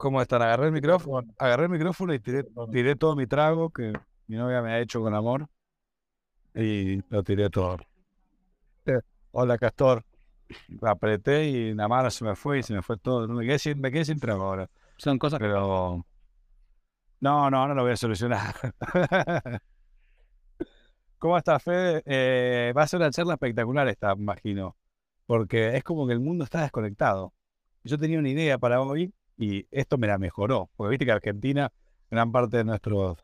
¿Cómo están? Agarré el micrófono, agarré el micrófono y tiré, tiré todo mi trago que mi novia me ha hecho con amor. Y lo tiré todo. Hola, Castor. Apreté y la mano se me fue y se me fue todo. Me quedé sin, me quedé sin trago ahora. Son cosas. Pero. No, no, no lo voy a solucionar. ¿Cómo estás, Fede? Eh, va a ser una charla espectacular esta, imagino. Porque es como que el mundo está desconectado. Yo tenía una idea para hoy y esto me la mejoró. Porque viste que Argentina, gran parte de nuestro,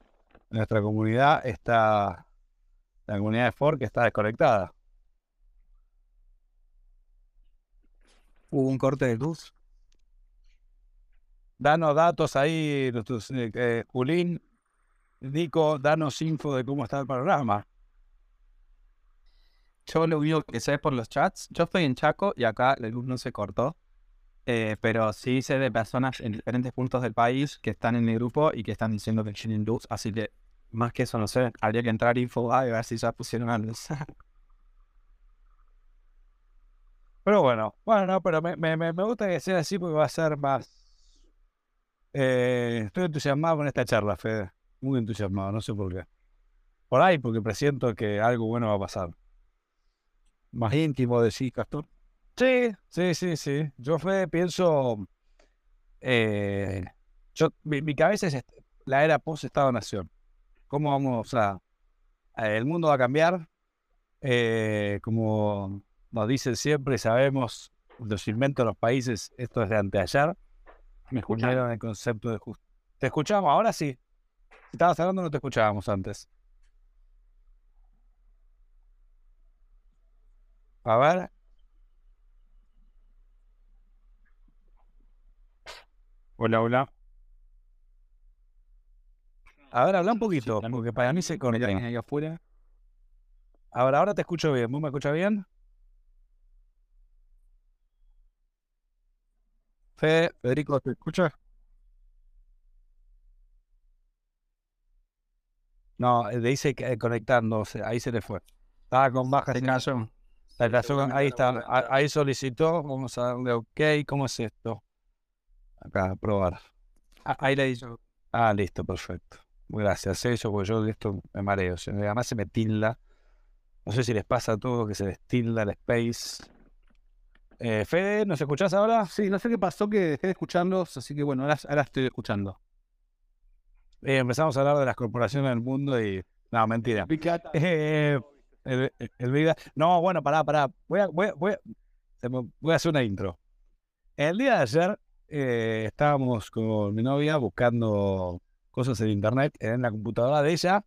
nuestra comunidad está. La comunidad de Ford que está desconectada. Hubo un corte de luz. Danos datos ahí, nuestros, eh, eh, Julín, Nico, danos info de cómo está el panorama. Yo lo único que sé por los chats, yo estoy en Chaco y acá la luz no se cortó, eh, pero sí sé de personas en diferentes puntos del país que están en el grupo y que están diciendo que tienen luz, así que más que eso no sé, habría que entrar info a ver si ya pusieron luz. Pero bueno, bueno, no, pero me, me, me gusta que sea así porque va a ser más... Eh, estoy entusiasmado con esta charla, Fede. Muy entusiasmado, no sé por qué. Por ahí, porque presiento que algo bueno va a pasar. Más íntimo de sí, Castor. Sí, sí, sí, sí. Yo Fede, pienso... Eh, yo, mi, mi cabeza es la era post-Estado-Nación. ¿Cómo vamos a...? El mundo va a cambiar. Eh, como nos dicen siempre, sabemos, los inventos de los países, esto es de anteayer. Me escucharon el concepto de justicia. ¿Te escuchamos? Ahora sí. Si estabas hablando, no te escuchábamos antes. A ver. Hola, hola. A ver, habla un poquito, porque para mí se conecta. ahí afuera. Ahora, ahora te escucho bien. ¿Vos me escuchas bien? Fe, Federico, ¿te escuchas? No, eh, dice que eh, conectándose, ahí se le fue. Estaba con baja. La relación, ahí está, ahí solicitó, vamos a darle OK, ¿cómo es esto? Acá, probar. Ah, Ahí le dicho. Ah, listo, perfecto. Gracias, eso, porque yo de esto me mareo, además se me tilda. No sé si les pasa a todos que se les tilda el space. Eh, Fede, ¿nos escuchás ahora? Sí, no sé qué pasó que dejé de escucharlos, así que bueno, ahora, ahora estoy escuchando. Eh, empezamos a hablar de las corporaciones del mundo y... No, mentira. Eh, el, el- No, bueno, pará, pará. Voy a, voy a- a- voy a hacer una intro. El día de ayer eh, estábamos con mi novia buscando cosas en internet en la computadora de ella,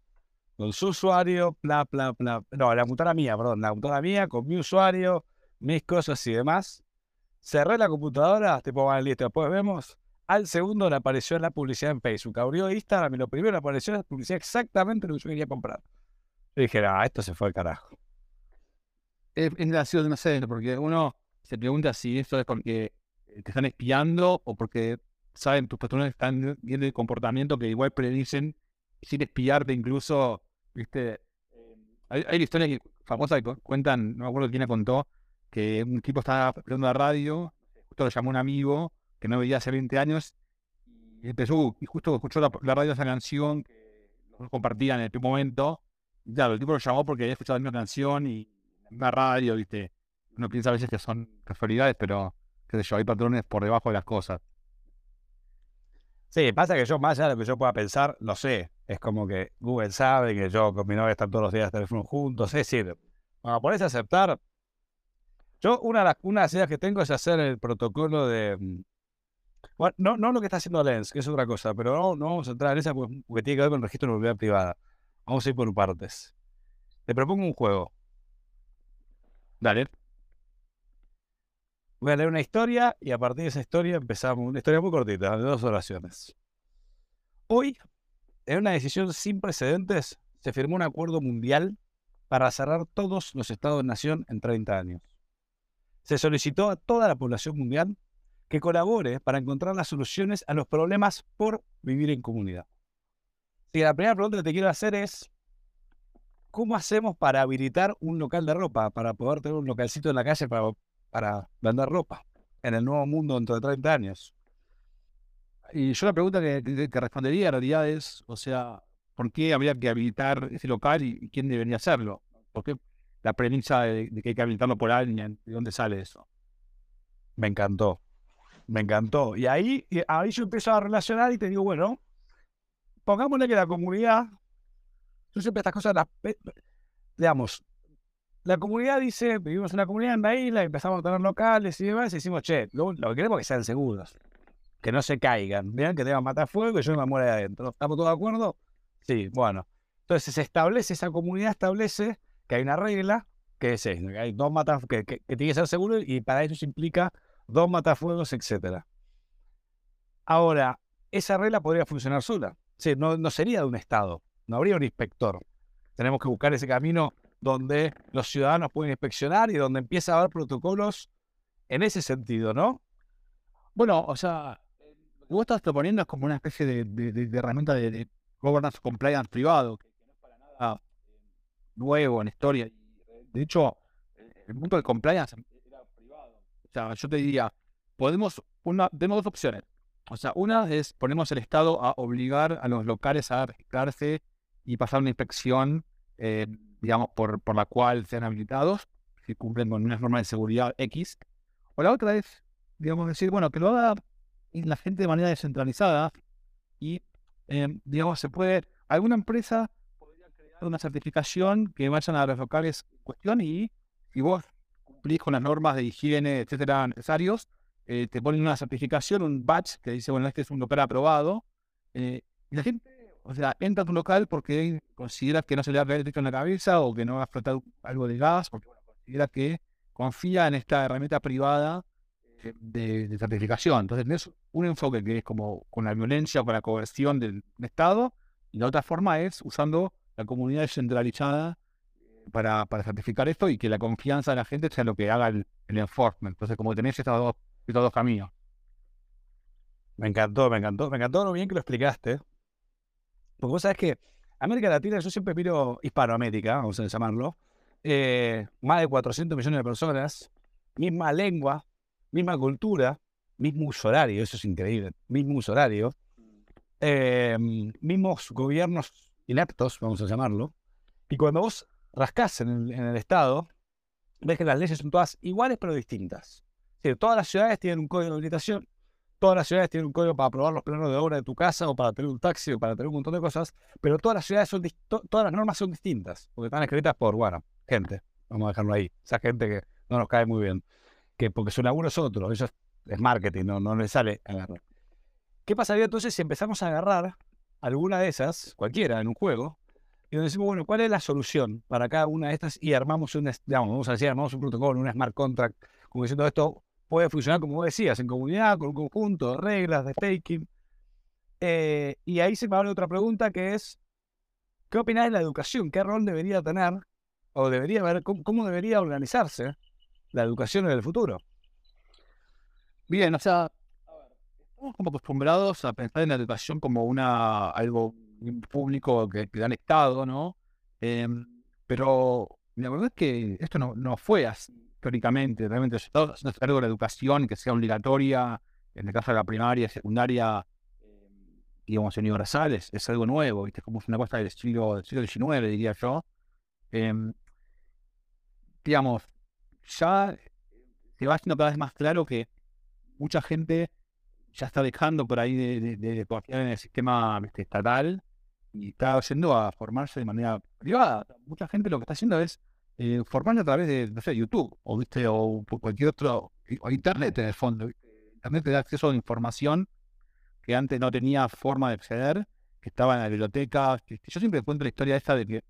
con su usuario, bla, bla, bla. No, la computadora mía, perdón, la computadora mía con mi usuario, mis cosas y demás. Cerré la computadora, tipo, bueno, listo, después vemos. Al segundo le apareció la publicidad en Facebook. Abrió Instagram y lo primero le apareció la publicidad exactamente lo que yo quería comprar. Yo dije, ah, esto se fue al carajo. Es, es gracioso, no sé, porque uno se pregunta si esto es porque te están espiando o porque saben tus patrones están viendo el comportamiento que igual predicen sin espiarte incluso, viste. Eh, Hay, hay una historia que- cuentan, no me acuerdo quién la contó, que un tipo estaba esperando la radio, justo lo llamó un amigo que no veía hace 20 años y empezó, y justo escuchó la, la radio esa canción que compartían en el primer momento. Y claro, el tipo lo llamó porque había escuchado la misma canción y la misma radio, viste. Uno piensa a veces que son casualidades, pero qué sé yo, hay patrones por debajo de las cosas. Sí, pasa que yo, más allá de lo que yo pueda pensar, lo sé. Es como que Google sabe que yo con mi novia están todos los días teléfono juntos. Es decir, cuando pones a aceptar. Yo, una de las, una de las ideas que tengo es hacer el protocolo de. mm, Bueno, no, no lo que está haciendo Lens, que es otra cosa, pero no, no vamos a entrar en esa porque, porque tiene que ver con el registro de propiedad privada. Vamos a ir por partes. Te propongo un juego. Dale. Voy a leer una historia y a partir de esa historia empezamos. Una historia muy cortita, de dos oraciones. Hoy, en una decisión sin precedentes, se firmó un acuerdo mundial para cerrar todos los estados-nación en 30 años. Se solicitó a toda la población mundial que colabore para encontrar las soluciones a los problemas por vivir en comunidad. Que la primera pregunta que te quiero hacer es, ¿cómo hacemos para habilitar un local de ropa, para poder tener un localcito en la calle para, para vender ropa en el nuevo mundo dentro de 30 años? y yo la pregunta que, respondería en realidad es, o sea, ¿por qué habría que habilitar ese local y, quién debería hacerlo? ¿Por qué la premisa de, que hay que habilitarlo por alguien? ¿De dónde sale eso? Me encantó. Me encantó. Y ahí, ahí yo empiezo a relacionar y te digo, bueno, pongámosle que la comunidad, yo siempre estas cosas las, digamos, la comunidad dice, vivimos en una comunidad en la isla, empezamos a tener locales y demás, y decimos, che, lo, que queremos es que sean seguros, que no se caigan, vean que tengan matar fuego y yo me muero de adentro. ¿Estamos todos de acuerdo? Sí, bueno. Entonces se establece, esa comunidad establece que hay una regla que es que hay dos matafuegos, que, que, tiene que ser seguro y para eso se implica dos matafuegos, etcétera. Ahora, esa regla podría funcionar sola. Sí, no, no sería de un Estado, no habría un inspector. Tenemos que buscar ese camino donde los ciudadanos pueden inspeccionar y donde empieza a haber protocolos en ese sentido, ¿no? Bueno, o sea, lo que vos estás proponiendo es como una especie de, herramienta de, governance compliance privado, que, no es para nada nuevo en historia. De hecho, el punto del compliance era privado. O sea, yo te diría, podemos, una, tenemos dos opciones. O sea, una es ponemos el Estado a obligar a los locales a registrarse y pasar una inspección eh, digamos, por, por la cual sean habilitados, si cumplen con unas normas de seguridad X. O la otra es, digamos, decir, bueno, que lo haga la gente de manera descentralizada y, em, digamos, se puede, alguna empresa podría crear una certificación que vayan a los locales en cuestión y si vos cumplís con las normas de higiene, etcétera, necesarios, eh, te ponen una certificación, un badge que dice, bueno, este es un local aprobado. Eh, y la gente o sea, entra a tu local porque considera que no se le va a el techo en la cabeza o que no va a flotar algo de gas, porque considera que confía en esta herramienta privada eh, de, certificación. Entonces, tenés un enfoque que es como con la violencia o con la coerción del, Estado, y la otra forma es usando la comunidad descentralizada eh, para, para, certificar esto y que la confianza de la gente sea lo que haga el, enforcement. Entonces, como tenés estos dos, estos dos caminos. Me encantó, me encantó, me encantó lo bien que lo explicaste. Porque vos sabés que América Latina, yo siempre miro Hispanoamérica, vamos a llamarlo, eh, más de 400 millones de personas, misma lengua, misma cultura, mismo uso horario, eso es increíble, mismo uso horario, eh, mismos gobiernos ineptos, vamos a llamarlo, y cuando vos rascás en el, Estado, ves que las leyes son todas iguales pero distintas. todas las ciudades tienen un código de habilitación, Todas las ciudades tienen un código para aprobar los planos de obra de tu casa o para tener un taxi o para tener un montón de cosas, pero todas las ciudades son todas las normas son distintas, porque están escritas por, bueno, gente, vamos a dejarlo ahí, esa gente que no nos cae muy bien, que porque su laburo es otro, eso es, marketing, no, no le sale agarrar. ¿Qué pasaría entonces si empezamos a agarrar alguna de esas, cualquiera, en un juego, y nos decimos, bueno, ¿cuál es la solución para cada una de estas? Y armamos un, digamos, vamos a decir, armamos un protocolo, un smart contract, como diciendo esto, puede funcionar, como decías, en comunidad, con un conjunto de reglas, de staking. Eh, y ahí se me abre otra pregunta que es, ¿qué opinás de la educación? ¿Qué rol debería tener o debería cómo, debería organizarse la educación en el futuro? Bien, o sea, estamos como acostumbrados a pensar en la educación como una algo público que, da el Estado, ¿no? Em, pero la verdad es que esto no, no fue así históricamente, realmente haciendo cargo de la educación, que sea obligatoria, en el caso de la primaria, secundaria, em, digamos, universal, es, es, algo nuevo, ¿viste? como una cosa del siglo, del siglo XIX, diría yo. Em, digamos, ya se va haciendo cada vez más claro que mucha gente ya está dejando por ahí de, de, confiar en el sistema estatal y está yendo a formarse de manera privada. Mucha gente lo que está haciendo es eh, a través de, no sé, YouTube o, ¿viste? o cualquier otro, o Internet en el fondo. Internet te da acceso a información que antes no tenía forma de acceder, que estaba en la biblioteca. yo siempre cuento la historia esta de que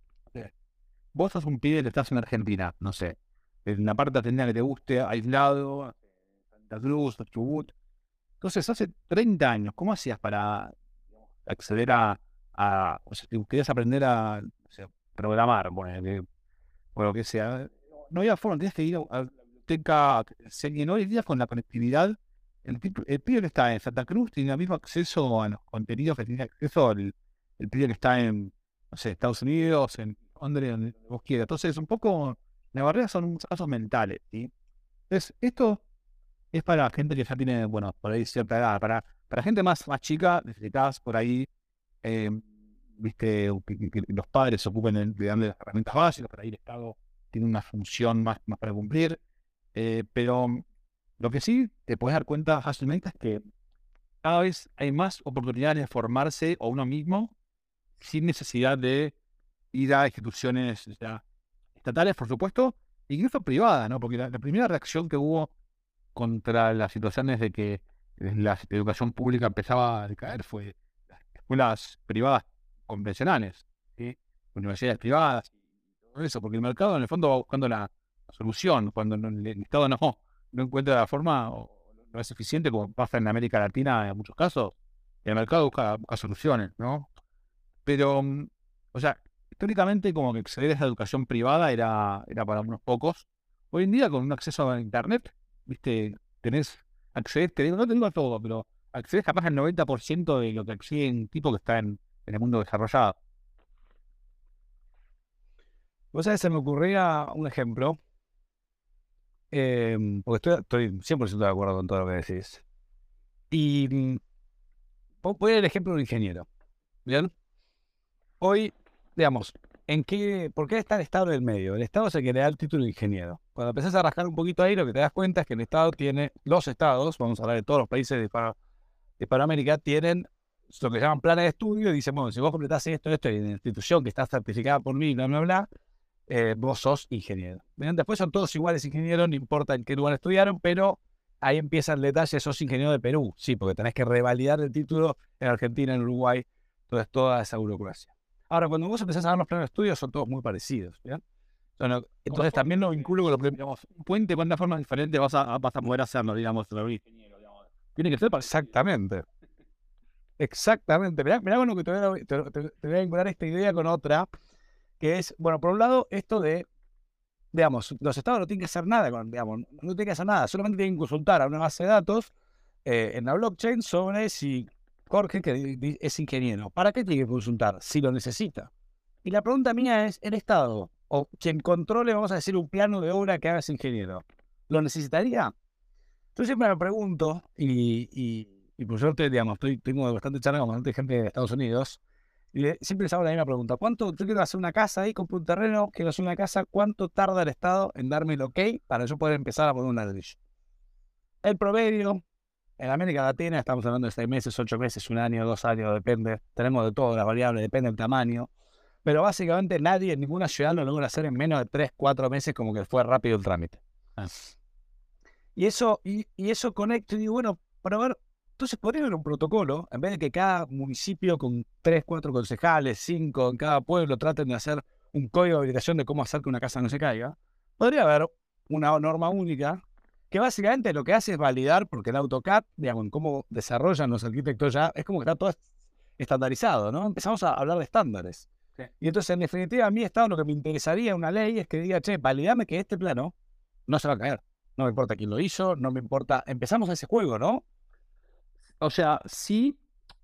vos sos un pibe que estás en Argentina, no sé, en una parte argentina que te guste, aislado, Santa Cruz, Chubut. Entonces, hace 30 años, ¿cómo hacías para acceder a, a o sea, si querías aprender a programar, bueno, o lo que sea. No había forma, tenías que ir a la biblioteca, llenó el día con la conectividad. El, el pibe que está en Santa Cruz tiene el mismo acceso a los contenidos que tiene acceso el, el pibe que está en, no sé, Estados Unidos, en Londres, donde vos quieras. Entonces, un poco, las barreras son casos mentales, ¿sí? Entonces, esto es para gente que ya tiene, bueno, por ahí cierta edad, para, Para gente más, más chica, necesitas por ahí, eh, viste, que, los padres se ocupen de, las herramientas básicas, ahí el Estado tiene una función más, más para cumplir. Eh, pero lo que sí te puedes dar cuenta fácilmente es que cada vez hay más oportunidades de formarse a uno mismo sin necesidad de ir a instituciones estatales, por supuesto, incluso privadas, ¿no? Porque la, primera reacción que hubo contra las situaciones de que la educación pública empezaba a decaer fue las escuelas privadas convencionales, universidades privadas, todo eso, porque el mercado en el fondo va buscando la, solución, cuando el Estado no, encuentra la forma o no es eficiente, como pasa en América Latina en muchos casos, el mercado busca, busca soluciones, ¿no? Pero, mm, o sea, históricamente como que acceder a esa educación privada era, era para unos pocos. Hoy en día con un acceso a internet, viste, tenés, accedes, te digo, no te digo a todo, pero accedes capaz al 90% de lo que accede un tipo que está en, en el mundo desarrollado. Vos sabés, se me ocurría un ejemplo, em, porque estoy, estoy 100% de acuerdo con todo lo que decís. Y mm, voy al ejemplo de un ingeniero. ¿Bien? Hoy, digamos, ¿en qué, ¿por qué está el Estado en el medio? El Estado es el que le da el título de ingeniero. Cuando empezás a rascar un poquito ahí, lo que te das cuenta es que el Estado tiene, los estados, vamos a hablar de todos los países de, Para, de tienen lo que llaman planes de estudio y dicen, bueno, si vos completás esto, esto, en la institución que está certificada por mí, bla, bla, bla, eh, vos sos ingeniero. Después son todos iguales ingenieros, no importa en qué lugar estudiaron, pero ahí empieza el detalle, sos ingeniero de Perú, sí, porque tenés que revalidar el título en Argentina, en Uruguay, entonces toda esa burocracia. Ahora, cuando vos empezás a ver los planes de estudio, son todos muy parecidos, Entonces, también lo vinculo con lo que, digamos, puente, ¿cuántas formas diferentes vas a, vas a poder hacerlo, digamos, Tiene que ser Exactamente. Exactamente. Mirá, mirá bueno que te voy, a, vincular esta idea con otra, que es, bueno, por un lado, esto de, digamos, los estados no tienen que hacer nada, con, digamos, no tienen que hacer nada, solamente tienen que consultar a una base de datos eh, en la blockchain sobre si Jorge, que es ingeniero, ¿para qué tiene que consultar? Si lo necesita. Y la pregunta mía es, ¿el Estado o quien controle, vamos a decir, un plano de obra que haga ese ingeniero, ¿lo necesitaría? Yo siempre me pregunto, y por suerte, digamos, estoy, tengo bastante charla con bastante gente de Estados Unidos, y siempre les hago la misma pregunta. ¿Cuánto, yo quiero hacer una casa ahí, compro un terreno, quiero hacer una casa, ¿cuánto tarda el Estado en darme el ok para yo poder empezar a poner un ladrillo? El promedio, en América Latina estamos hablando de seis meses, ocho meses, un año, dos años, depende. Tenemos de todo, las variables, depende del tamaño. Pero básicamente nadie en ninguna ciudad lo logra hacer en menos de tres, cuatro meses como que fue rápido el trámite. Ah. Y eso, y, y eso conecto y digo, bueno, para ver, entonces podría haber un protocolo, en vez de que cada municipio con tres, cuatro concejales, cinco en cada pueblo traten de hacer un código de habilitación de cómo hacer que una casa no se caiga, podría haber una norma única que básicamente lo que hace es validar, porque el AutoCAD, digamos, en cómo desarrollan los arquitectos ya, es como que está todo estandarizado, ¿no? Empezamos a hablar de estándares. Y entonces, en definitiva, a mí Estado lo que me interesaría una ley es que diga, che, validame que este plano no se va a caer. No me importa quién lo hizo, no me importa. Empezamos a ese juego, ¿no? O sea, sí,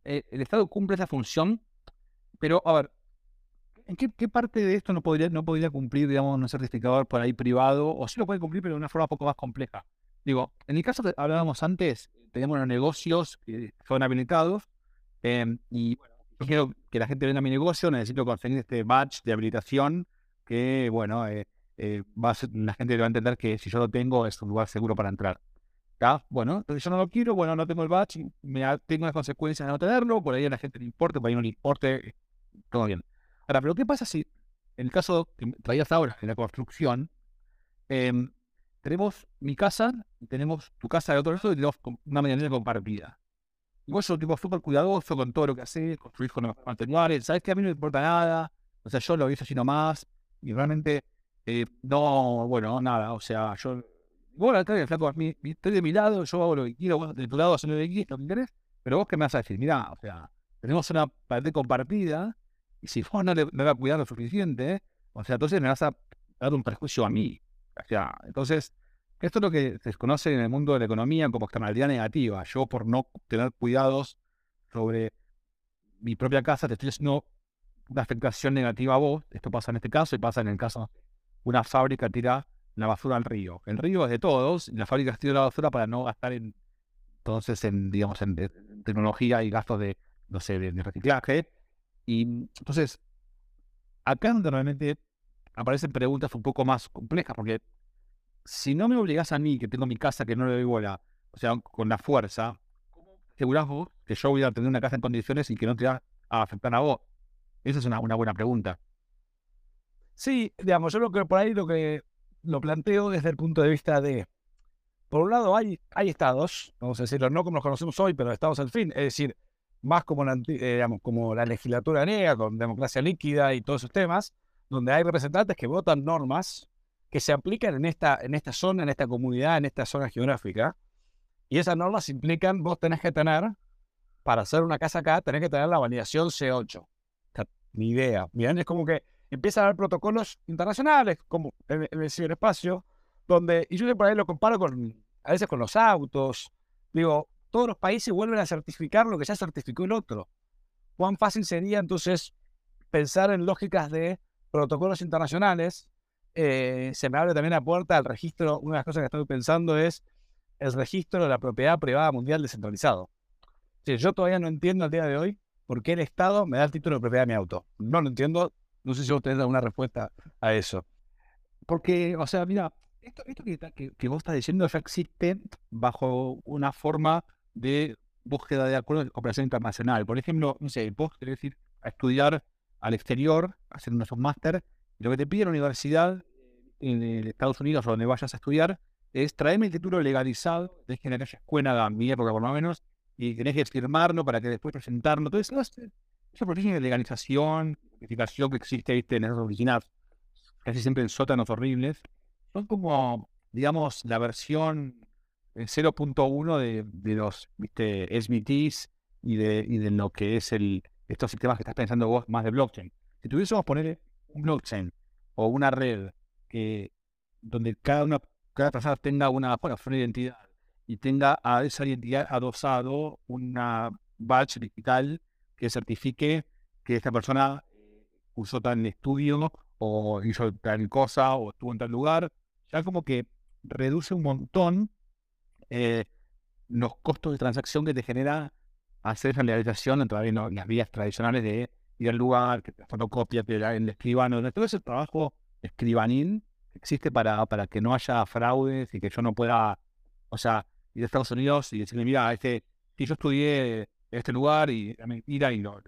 eh, el Estado cumple esa función, pero a ver, ¿en qué, parte de esto no podría, no podría cumplir, digamos, un certificador por ahí privado? O sí lo puede cumplir, pero de una forma un poco más compleja. Digo, en el caso que hablábamos antes, tenemos los negocios que son habilitados, em, y bueno, yo quiero que la gente venda mi negocio, necesito conseguir este badge de habilitación que, bueno, eh, eh, va a la gente va a entender que si yo lo tengo es un lugar seguro para entrar. Bueno, entonces yo no lo quiero, bueno, no tengo el batch, me tengo las consecuencias de no tenerlo, por ahí a la gente le importe, por ahí no le importe, todo bien. Ahora, pero ¿qué pasa si, en el caso que traías ahora, en la construcción, em, tenemos mi casa, tenemos tu casa de otro lado y tenemos una medianera compartida? Y vos sos tipo súper cuidadoso con todo lo que haces, construís con los manuales, sabes que a mí no me importa nada, o sea, yo lo hice así nomás, y realmente, eh, no, bueno, nada, o sea, yo bueno, acá el flaco, estoy de mi lado, yo hago lo que quiero, vos de tu lado haces lo que quieres, lo que querés, pero vos qué me vas a decir, mirá, o sea, tenemos una pared compartida, y si vos no le, vas a cuidar lo suficiente, o sea, entonces me vas a dar un perjuicio a mí. O sea, entonces, esto es lo que se conoce en el mundo de la economía como externalidad negativa. Yo por no tener cuidados sobre mi propia casa, te estoy haciendo una afectación negativa a vos. Esto pasa en este caso y pasa en el caso una fábrica tira la basura al río. El río es de todos, la fábrica tira la basura para no gastar en, entonces, en, digamos, en, tecnología y gastos de, no sé, de, reciclaje. Y entonces, acá donde realmente aparecen preguntas un poco más complejas, porque si no me obligas a mí, que tengo mi casa, que no le doy bola, o sea, con la fuerza, ¿cómo asegurás vos que yo voy a tener una casa en condiciones y que no te va a afectar a vos? Esa es una, una buena pregunta. Sí, digamos, yo lo que por ahí lo que lo planteo desde el punto de vista de, por un lado hay, hay estados, vamos a decirlo, no como los conocemos hoy, pero estados al fin, es decir, más como la, eh, como la legislatura griega, con democracia líquida y todos esos temas, donde hay representantes que votan normas que se aplican en esta, en esta zona, en esta comunidad, en esta zona geográfica. Y esas normas implican, vos tenés que tener, para hacer una casa acá, tenés que tener la validación C8. Ni idea. Es como que empiezan a haber protocolos internacionales, como en, el ciberespacio, donde, y yo por ahí lo comparo con, a veces con los autos, digo, todos los países vuelven a certificar lo que ya certificó el otro. ¿Cuán fácil sería entonces pensar en lógicas de protocolos internacionales? Eh, se me abre también la puerta al registro, una de las cosas que estoy pensando es el registro de la propiedad privada mundial descentralizado. yo todavía no entiendo al día de hoy por qué el Estado me da el título de propiedad de mi auto. No lo entiendo, no sé si vos tenés alguna respuesta a eso. Porque, o sea, mira, esto, que, vos estás diciendo ya existe bajo una forma de búsqueda de acuerdos de cooperación internacional. Por ejemplo, no sé, vos querés ir a estudiar al exterior, hacer un máster, y lo que te pide la universidad en Estados Unidos o donde vayas a estudiar es traerme el título legalizado, de que en aquella escuela, mi época por lo menos, y tenés que firmarlo para que después presentarlo. Entonces, esa proceso de legalización, certificación que existe en esas oficinas, casi siempre en sótanos horribles, son como, digamos, la versión 0.1 de, de, los ¿viste? SMTs y de, y de lo que es el, estos sistemas que estás pensando vos más de blockchain. Si tuviésemos poner un blockchain o una red que donde cada una cada persona tenga una, bueno, una identidad y tenga a esa identidad adosado una badge digital que certifique que esta persona cursó tal estudio o hizo tal cosa o estuvo en tal lugar, ya como que reduce un montón eh, los costos de transacción que te genera hacer esa legalización a las vías tradicionales de ir al lugar, que te fotocopia, el escribano, todo ese trabajo escribanil existe para, para que no haya fraudes y que yo no pueda, o sea, ir a Estados Unidos y decirle, mira, este, si yo estudié este lugar y la mentira y lo,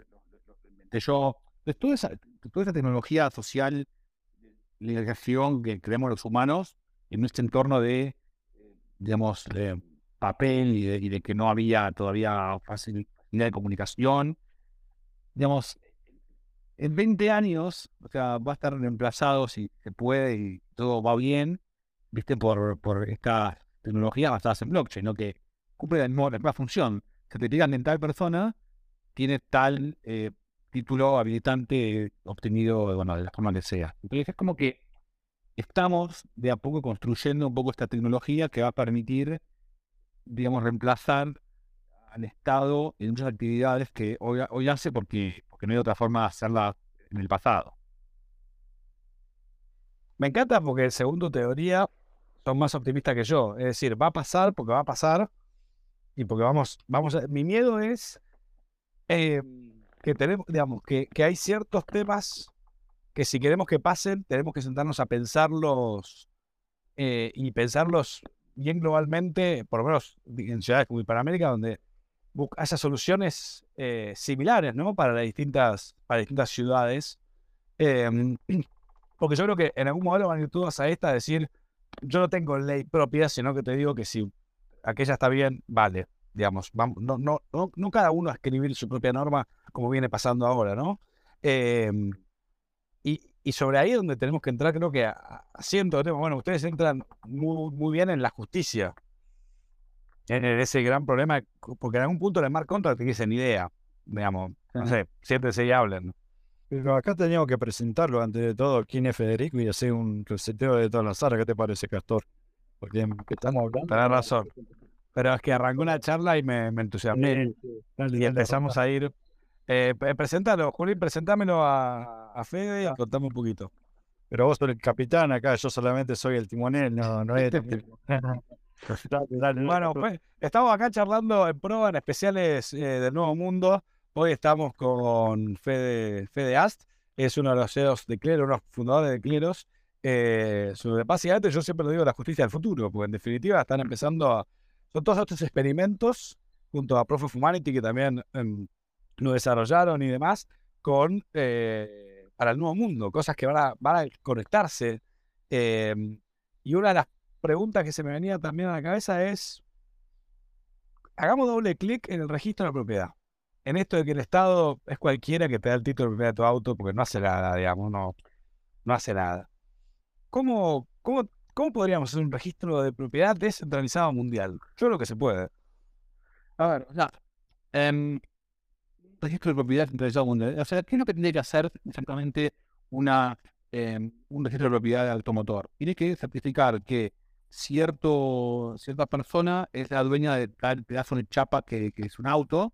inventé yo. Toda esa, tecnología social, legalización que creemos los humanos en este entorno de, digamos, de papel y de, que no había todavía facilidad de comunicación, digamos, en 20 años, o sea, va a estar reemplazado si se puede y todo va bien, viste, por, por esta tecnología basadas en blockchain, ¿no? Que cumple la misma función certifican en tal persona tiene tal eh, título habilitante obtenido bueno, de la forma que sea. Entonces es como que estamos de a poco construyendo un poco esta tecnología que va a permitir, digamos, reemplazar al Estado en muchas actividades que hoy, hoy hace porque, porque no hay otra forma de hacerla en el pasado. Me encanta porque según tu teoría son más optimistas que yo. Es decir, va a pasar porque va a pasar y porque vamos, vamos a, mi miedo es eh, que tenemos, digamos, que, que, hay ciertos temas que si queremos que pasen, tenemos que sentarnos a pensarlos eh, y pensarlos bien globalmente, por lo menos en ciudades como Hispanoamérica, donde haya soluciones eh, similares, ¿no? Para las distintas, para distintas ciudades. Em, porque yo creo que en algún momento van a ir todas a esta decir, yo no tengo ley propia, sino que te digo que si aquella está bien, vale. Digamos, vamos, no, no, no, cada uno a escribir su propia norma como viene pasando ahora, ¿no? Em, y, y, sobre ahí es donde tenemos que entrar, creo que a, cientos de temas. Bueno, ustedes entran muy, muy bien en la justicia, en ese gran problema, porque en algún punto le mar contra te dicen idea, digamos, no sé, siéntese y hablen. Pero acá teníamos que presentarlo antes de todo quién es Federico y hacer un reseteo de todas las áreas. ¿Qué te parece, Castor? Porque estamos hablando. Tenés razón. Pero es que arrancó una charla y me, me entusiasmé. y empezamos a ir. Eh, preséntalo, Juli, presentámelo a, a Fede y contame un poquito. Pero vos sos el capitán acá, yo solamente soy el timonel, no, no es. bueno, pues, estamos acá charlando en prueba en especiales eh, del Nuevo Mundo. Hoy estamos con Fede, Fede Ast, es uno de los CEOs de Clero, uno de los fundadores de Cleros. Eh, sobre, básicamente, yo siempre lo digo, la justicia del futuro, porque en definitiva están empezando a. Son todos estos experimentos, junto a Proof of Humanity, que también em, lo desarrollaron y demás, con eh, para el nuevo mundo, cosas que van a, van a conectarse. Em, y una de las pregunta que se me venía también a la cabeza es, hagamos doble clic en el registro de la propiedad. En esto de que el Estado es cualquiera que te da el título de propiedad de tu auto porque no hace nada, digamos, no, no hace nada. ¿Cómo, cómo, cómo podríamos hacer un registro de propiedad descentralizado mundial? Yo creo que se puede. A ver, o em, registro de propiedad descentralizado mundial. O sea, ¿qué es lo que tendría que hacer exactamente una, em, un registro de propiedad de automotor? Tiene que certificar que cierto, cierta persona es la dueña de tal pedazo de chapa que, es un auto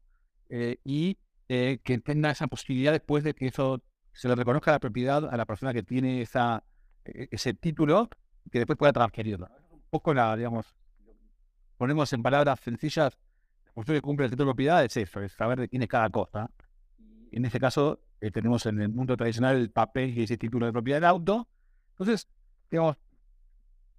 eh, y eh, que tenga esa posibilidad después de que eso se le reconozca la propiedad a la persona que tiene esa, e, ese título, que después pueda transferirlo. Un poco la, digamos, ponemos en palabras sencillas, la función que cumple el título de propiedad es eso, es saber de quién es cada cosa. En este caso, eh, tenemos en el mundo tradicional el papel y ese título de propiedad del auto. Entonces, digamos,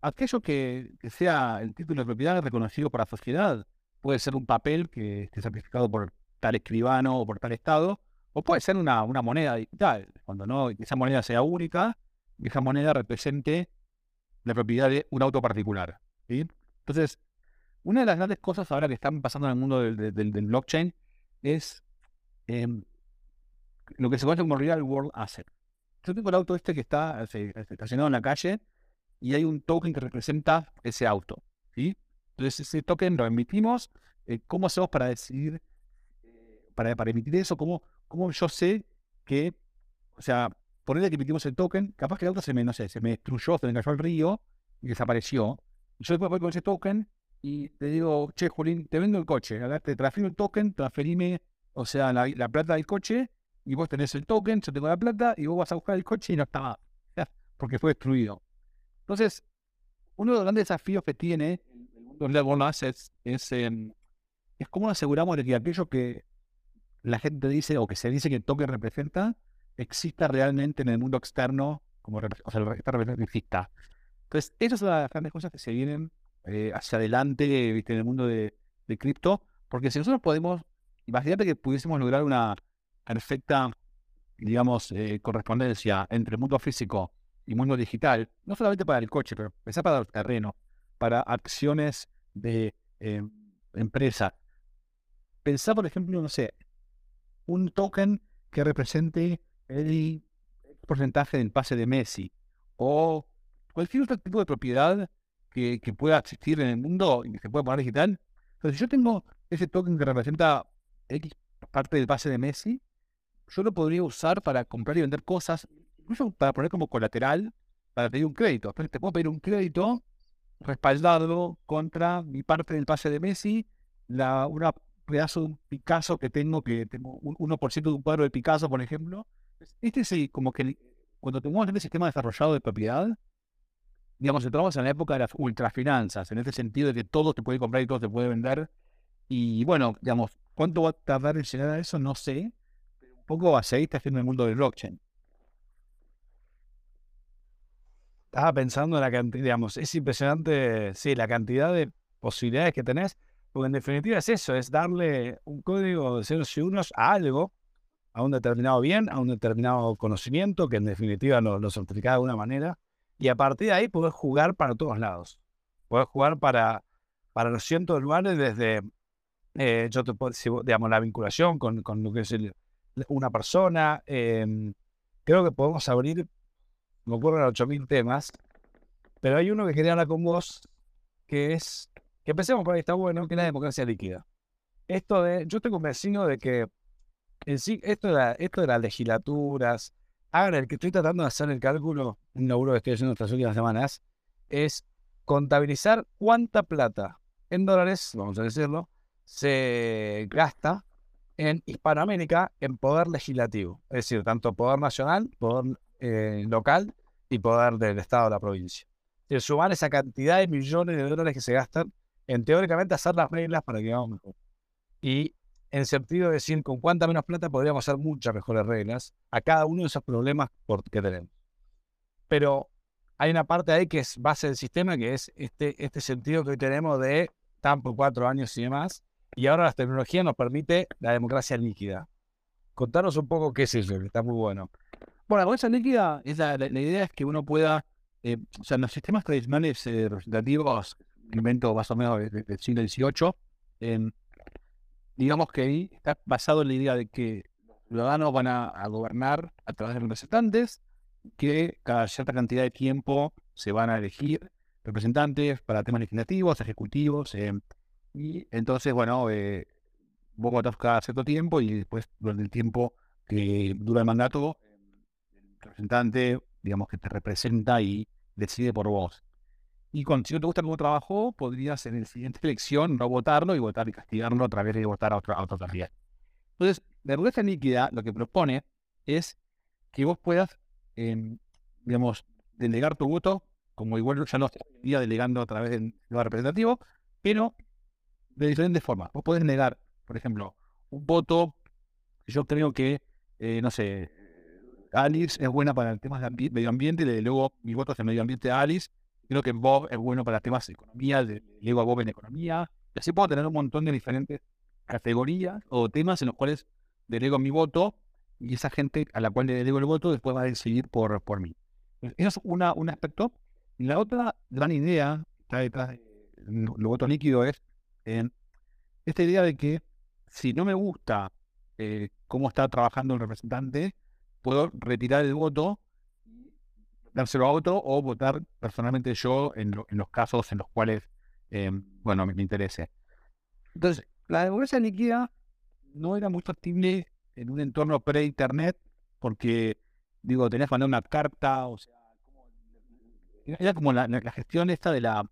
aquello que, sea el título de propiedad reconocido por la sociedad. Puede ser un papel que esté certificado por tal escribano o por tal estado, o puede ser una, una moneda digital, cuando no esa moneda sea única y esa moneda represente la propiedad de un auto particular. Entonces, una de las grandes cosas ahora que están pasando en el mundo del, blockchain es em, lo que se conoce como Real World Asset. Yo tengo el auto este que está estacionado en la calle y hay un token que representa ese auto. Entonces ese token lo emitimos. Eh, ¿Cómo hacemos para decidir, eh, para, emitir eso? ¿Cómo, ¿Cómo yo sé que, o sea, ponerle que emitimos el token, capaz que el auto se me, no sé, se me destruyó, se me cayó al río y desapareció. Yo después voy con ese token y te digo, che, Julín, te vendo el coche, te transfiero el token, transferime, o sea, la, la plata del coche y vos tenés el token, yo tengo la plata y vos vas a buscar el coche y no más, porque fue destruido. Entonces, uno de los grandes desafíos que tiene el mundo de Assets es, em, es cómo aseguramos de que aquello que la gente dice o que se dice que el token representa exista realmente en el mundo externo, como o sea, esta representación exista. Entonces, esas son las grandes cosas que se vienen eh, hacia adelante en el mundo de, cripto, porque si nosotros podemos, imagínate que pudiésemos lograr una perfecta, digamos, eh, correspondencia entre el mundo físico y mundo digital, no solamente para el coche, pero pensar para el terreno, para acciones de eh, empresa. Pensar, por ejemplo, no sé, un token que represente el porcentaje del pase de Messi o cualquier otro tipo de propiedad que, pueda existir en el mundo y que se pueda poner digital. Entonces, si yo tengo ese token que representa X parte del pase de Messi, yo lo podría usar para comprar y vender cosas incluso para poner como colateral para pedir un crédito. te puedo pedir un crédito respaldado contra mi parte del pase de Messi, la, una pedazo de un Picasso que tengo, que tengo un 1% de un cuadro de Picasso, por ejemplo. Este sí, como que cuando tenemos este sistema desarrollado de propiedad, digamos, entramos en la época de las ultrafinanzas, en ese sentido de que todo te puede comprar y todo te puede vender. Y bueno, digamos, ¿cuánto va a tardar en llegar a eso? No sé. Pero un poco está haciendo el mundo del blockchain. Estaba pensando en la cantidad, digamos, es impresionante, sí, la cantidad de posibilidades que tenés, porque en definitiva es eso, es darle un código de ceros y unos a algo, a un determinado bien, a un determinado conocimiento, que en definitiva lo, lo certifica de alguna manera, y a partir de ahí podés jugar para todos lados. Podés jugar para, para los cientos de lugares desde, eh, yo te digamos, la vinculación con, con una persona. Em, creo que podemos abrir me ocurren 8000 temas, pero hay uno que quería hablar con vos, que es, que empecemos por ahí, está bueno, que es la democracia líquida. Esto de, yo estoy convencido de que en sí, esto de, la, esto de las legislaturas, ahora el que estoy tratando de hacer el cálculo, un laburo que estoy haciendo estas últimas semanas, es contabilizar cuánta plata en dólares, vamos a decirlo, se gasta en Hispanoamérica en poder legislativo. Es decir, tanto poder nacional, poder eh, local y poder del Estado de la provincia. el sumar esa cantidad de millones de dólares que se gastan en teóricamente hacer las reglas para que vamos mejor. Y en sentido de decir con cuánta menos plata podríamos hacer muchas mejores reglas a cada uno de esos problemas que tenemos. Pero hay una parte ahí que es base del sistema, que es este, este sentido que hoy tenemos de tan por cuatro años y demás. Y ahora la tecnología nos permite la democracia líquida. Contanos un poco qué es eso, que está muy bueno. Bueno, la democracia líquida, es la, idea es que uno pueda, eh, o sea, en los sistemas tradicionales eh, representativos, invento más o menos del siglo XVIII, digamos que ahí está basado en la idea de que los ciudadanos van a gobernar a través de representantes, que cada cierta cantidad de tiempo se van a elegir representantes para temas legislativos, ejecutivos, eh, y entonces, bueno, eh, vos votás cada cierto tiempo y después, durante el tiempo que dura el mandato, el representante, digamos, que te representa y decide por vos. Y si no te gusta cómo trabajó, podrías en la siguiente elección no votarlo y votar y castigarlo a través de votar a otro, a otro candidato. Entonces, la rueda líquida lo que propone es que vos puedas digamos, delegar tu voto, como igual ya no estaría delegando a través del lugar representativo, pero de diferentes formas. Vos podés negar, por ejemplo, un voto, yo creo que, eh, no sé, Alice es buena para temas de medio ambiente, le delego mi voto hacia medio ambiente a Alice, creo que Bob es bueno para temas de economía, le delego a Bob en economía, y así puedo tener un montón de diferentes categorías o temas en los cuales delego mi voto y esa gente a la cual le debo el voto después va a decidir por, por mí. Eso es una, un aspecto. La otra gran idea que está detrás del voto líquido es esta idea de que si no me gusta eh, cómo está trabajando el representante, puedo retirar el voto, dárselo a otro o votar personalmente yo en, los casos en los cuales, eh, bueno, me, me interese. Entonces, la democracia líquida no era muy factible en un entorno pre-internet, porque, digo, tenías que mandar una carta, o sea, era como la, gestión esta de la,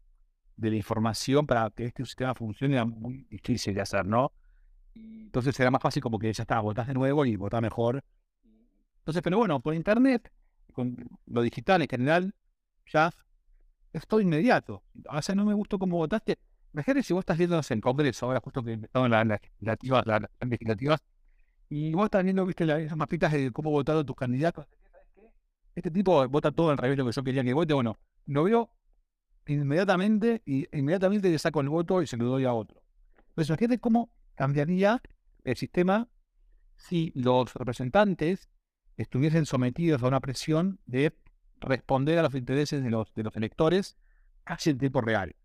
de la información para que este sistema funcione era muy difícil de hacer, ¿no? Entonces era más fácil como que ya está, votás de nuevo y votás mejor. Entonces, pero bueno, por internet, con lo digital en general, ya es todo inmediato. O sea, no me gustó cómo votaste. Imagínate si vos estás viendo en Congreso, ahora justo que estaban las legislativas, las legislativas, y vos estás viendo, viste, esas mapitas de cómo votaron tus candidatos. Este tipo vota todo al revés lo que yo quería que vote. Bueno, lo veo inmediatamente y inmediatamente le saco el voto y se lo doy a otro. Entonces, imagínate cómo cambiaría el sistema si los representantes estuviesen sometidos a una presión de responder a los intereses de los, de los electores casi en tiempo real.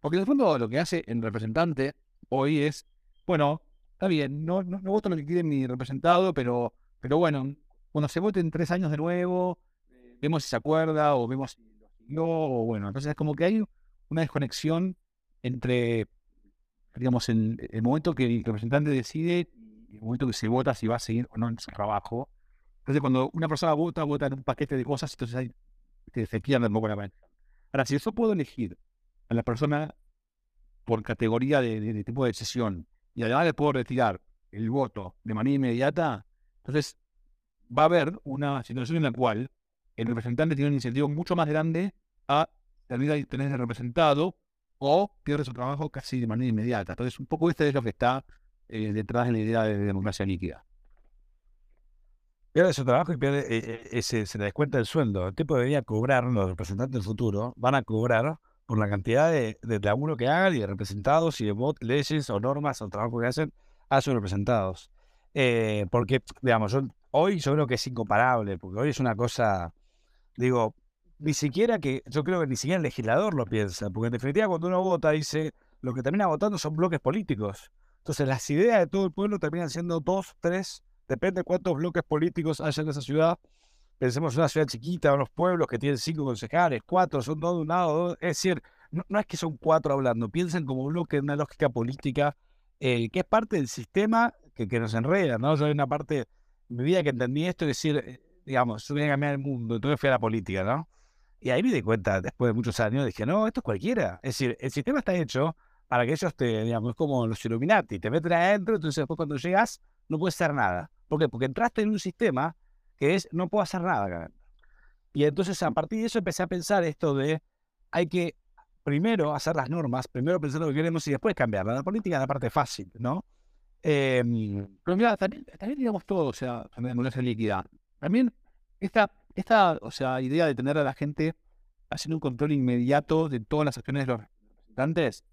Porque en el fondo lo que hace el representante hoy es, bueno, está bien, no, no, voto lo que quiere mi representado, pero, pero bueno, cuando se vote en tres años de nuevo, vemos si se acuerda o vemos si lo siguió, o bueno, entonces es como que hay una desconexión entre, digamos, el, el momento que el representante decide y el momento que se vota si va a seguir o no en su trabajo. Entonces, cuando una persona vota, vota en un paquete de cosas, entonces hay, se pierde un poco la mente. Ahora, si yo puedo elegir a la persona por categoría de, de tipo de decisión y además le puedo retirar el voto de manera inmediata, entonces va a haber una situación en la cual el representante tiene un incentivo mucho más grande a salir a tener representado o pierde su trabajo casi de manera inmediata. Entonces, un poco este es lo que está eh, detrás de la idea de democracia líquida. Pierde su trabajo y pierde, eh, eh, se, le descuenta el sueldo. El tipo debería cobrar, los representantes del futuro van a cobrar por la cantidad de, de laburo que hagan y de representados y de leyes o normas o trabajo que hacen a sus representados. Eh, porque, digamos, yo, hoy yo creo que es incomparable, porque hoy es una cosa, digo, ni siquiera que, yo creo que ni siquiera el legislador lo piensa, porque en definitiva cuando uno vota dice, lo que termina votando son bloques políticos. Entonces las ideas de todo el pueblo terminan siendo dos, tres, depende de cuántos bloques políticos haya en esa ciudad, Pensemos en una ciudad chiquita, unos pueblos que tienen cinco concejales, cuatro, son dos de un lado, Es decir, no, es que son cuatro hablando, piensen como bloque, una lógica política eh, que es parte del sistema que, nos enreda, ¿no? Yo hay una parte de mi vida que entendí esto, es decir, eh, digamos, yo voy a cambiar el mundo, entonces fui a la política, ¿no? Y ahí me di cuenta, después de muchos años, dije, no, esto es cualquiera. Es decir, el sistema está hecho para que ellos te, digamos, es como los Illuminati, te meten adentro, entonces después cuando llegas no puedes hacer nada. ¿Por qué? Porque entraste en un sistema que es no puedo hacer nada. Y entonces a partir de eso empecé a pensar esto de hay que primero hacer las normas, primero pensar lo que queremos y después cambiarla. La política es la parte fácil, ¿no? Em, pero mira, también, digamos todo, o sea, también no líquida. También esta, esta, o sea, idea de tener a la gente haciendo un control inmediato de todas las acciones de los representantes,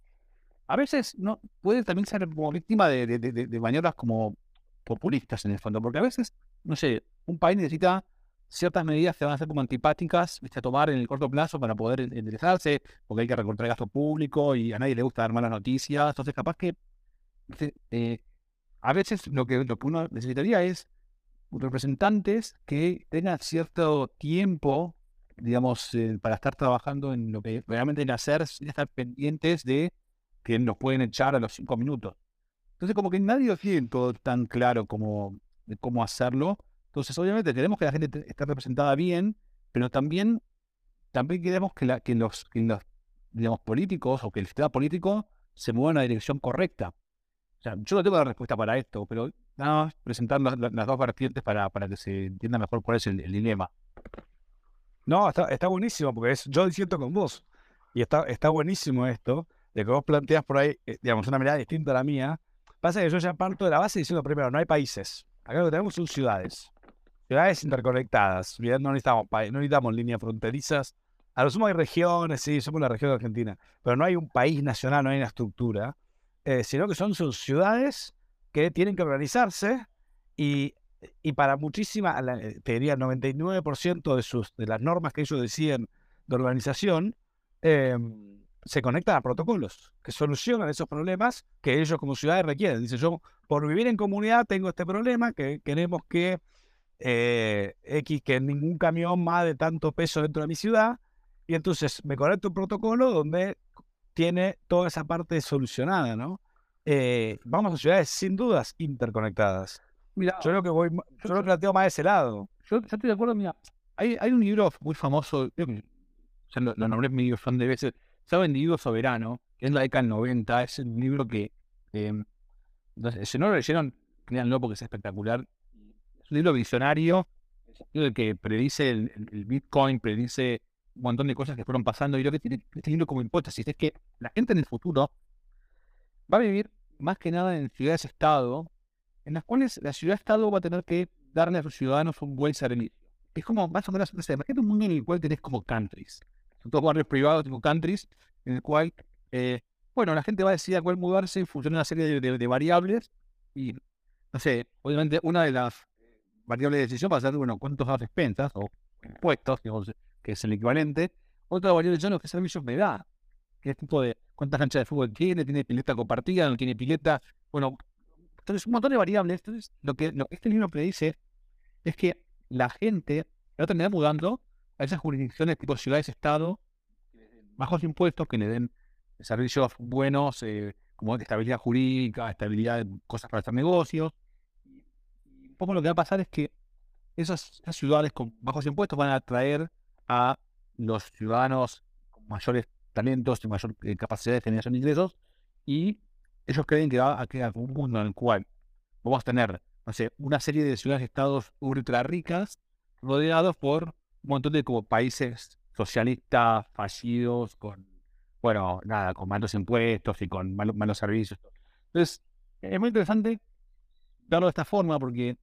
a veces no puede también ser como víctima de, de, de, de maniobras como populistas en el fondo, porque a veces, no sé, un país necesita ciertas medidas que van a ser como antipáticas ¿viste? a tomar en el corto plazo para poder interesarse, porque hay que recortar gasto público y a nadie le gusta dar malas noticias. Entonces, capaz que eh, a veces lo que, lo que uno necesitaría es representantes que tengan cierto tiempo, digamos, eh, para estar trabajando en lo que realmente deben hacer, sin estar pendientes de que nos pueden echar a los cinco minutos. Entonces, como que nadie lo tiene todo tan claro como de cómo hacerlo. Entonces, obviamente, queremos que la gente esté representada bien, pero también, también queremos que, los, que los, digamos, políticos o que el sistema político se mueva en la dirección correcta. O sea, yo no tengo la respuesta para esto, pero nada más presentar las, dos vertientes para, para que se entienda mejor cuál es el, dilema. No, está, está buenísimo, porque es, yo siento con vos. Y está, está buenísimo esto, de que vos planteas por ahí, eh, digamos, una mirada distinta a la mía. Pasa que yo ya parto de la base diciendo primero, no hay países. Acá lo que tenemos son ciudades. Ciudades interconectadas. No necesitamos, no necesitamos líneas fronterizas. A lo sumo hay regiones, sí, somos la región de Argentina. Pero no hay un país nacional, no hay una estructura. Eh, sino que son sus ciudades que tienen que organizarse y, y para muchísima, eh, te diría, el 99% de, sus, de las normas que ellos deciden de organización em, se conectan a protocolos que solucionan esos problemas que ellos como ciudades requieren. Dice, yo por vivir en comunidad tengo este problema que queremos que eh, X, que ningún camión más de tanto peso dentro de mi ciudad, y entonces me conecto un protocolo donde tiene toda esa parte solucionada, ¿no? Eh, vamos a ciudades sin dudas interconectadas. Mira, yo creo que voy, yo, lo planteo más de ese lado. Yo, estoy de acuerdo, mira, hay, hay un libro muy famoso, creo que ya lo, nombré medio fan de veces, llama Individuo Soberano, que es la década del 90, es un libro que, eh, si no lo leyeron, créanlo porque es espectacular. Es un libro visionario, el que predice el, Bitcoin, predice un montón de cosas que fueron pasando. Y lo que tiene este libro como hipótesis es que la gente en el futuro va a vivir más que nada en ciudades-estado, en las cuales la ciudad-estado va a tener que darle a sus ciudadanos un buen servicio. Es como más o menos, imagínate un mundo en el cual tenés como countries. Son todos barrios privados, tipo countries, en el cual, eh, bueno, la gente va a decidir a cuál mudarse en función de una serie de, variables. Y, no sé, obviamente una de las variables de decisión va a ser, bueno, cuántos das expensas o impuestos, que es el equivalente. Otra variable son los que servicios me da. ¿Qué tipo de cuántas canchas de fútbol tiene? ¿Tiene pileta compartida? ¿No tiene pileta? Bueno, entonces un montón de variables. Entonces, lo que, lo que este libro predice es que la gente va a terminar mudando a esas jurisdicciones tipo ciudades-estado, bajos impuestos, que le den servicios buenos, eh, como estabilidad jurídica, estabilidad de cosas para hacer negocios. Un poco lo que va a pasar es que esas, ciudades con bajos impuestos van a atraer a los ciudadanos con mayores talentos y mayor eh, capacidad de generación de ingresos y ellos creen que va a quedar un mundo en el cual vamos a tener, no sé, una serie de ciudades estados ultra ricas rodeados por montón de como países socialistas fallidos con, bueno, nada, con malos impuestos y con malos, servicios. Entonces, es muy interesante verlo de esta forma porque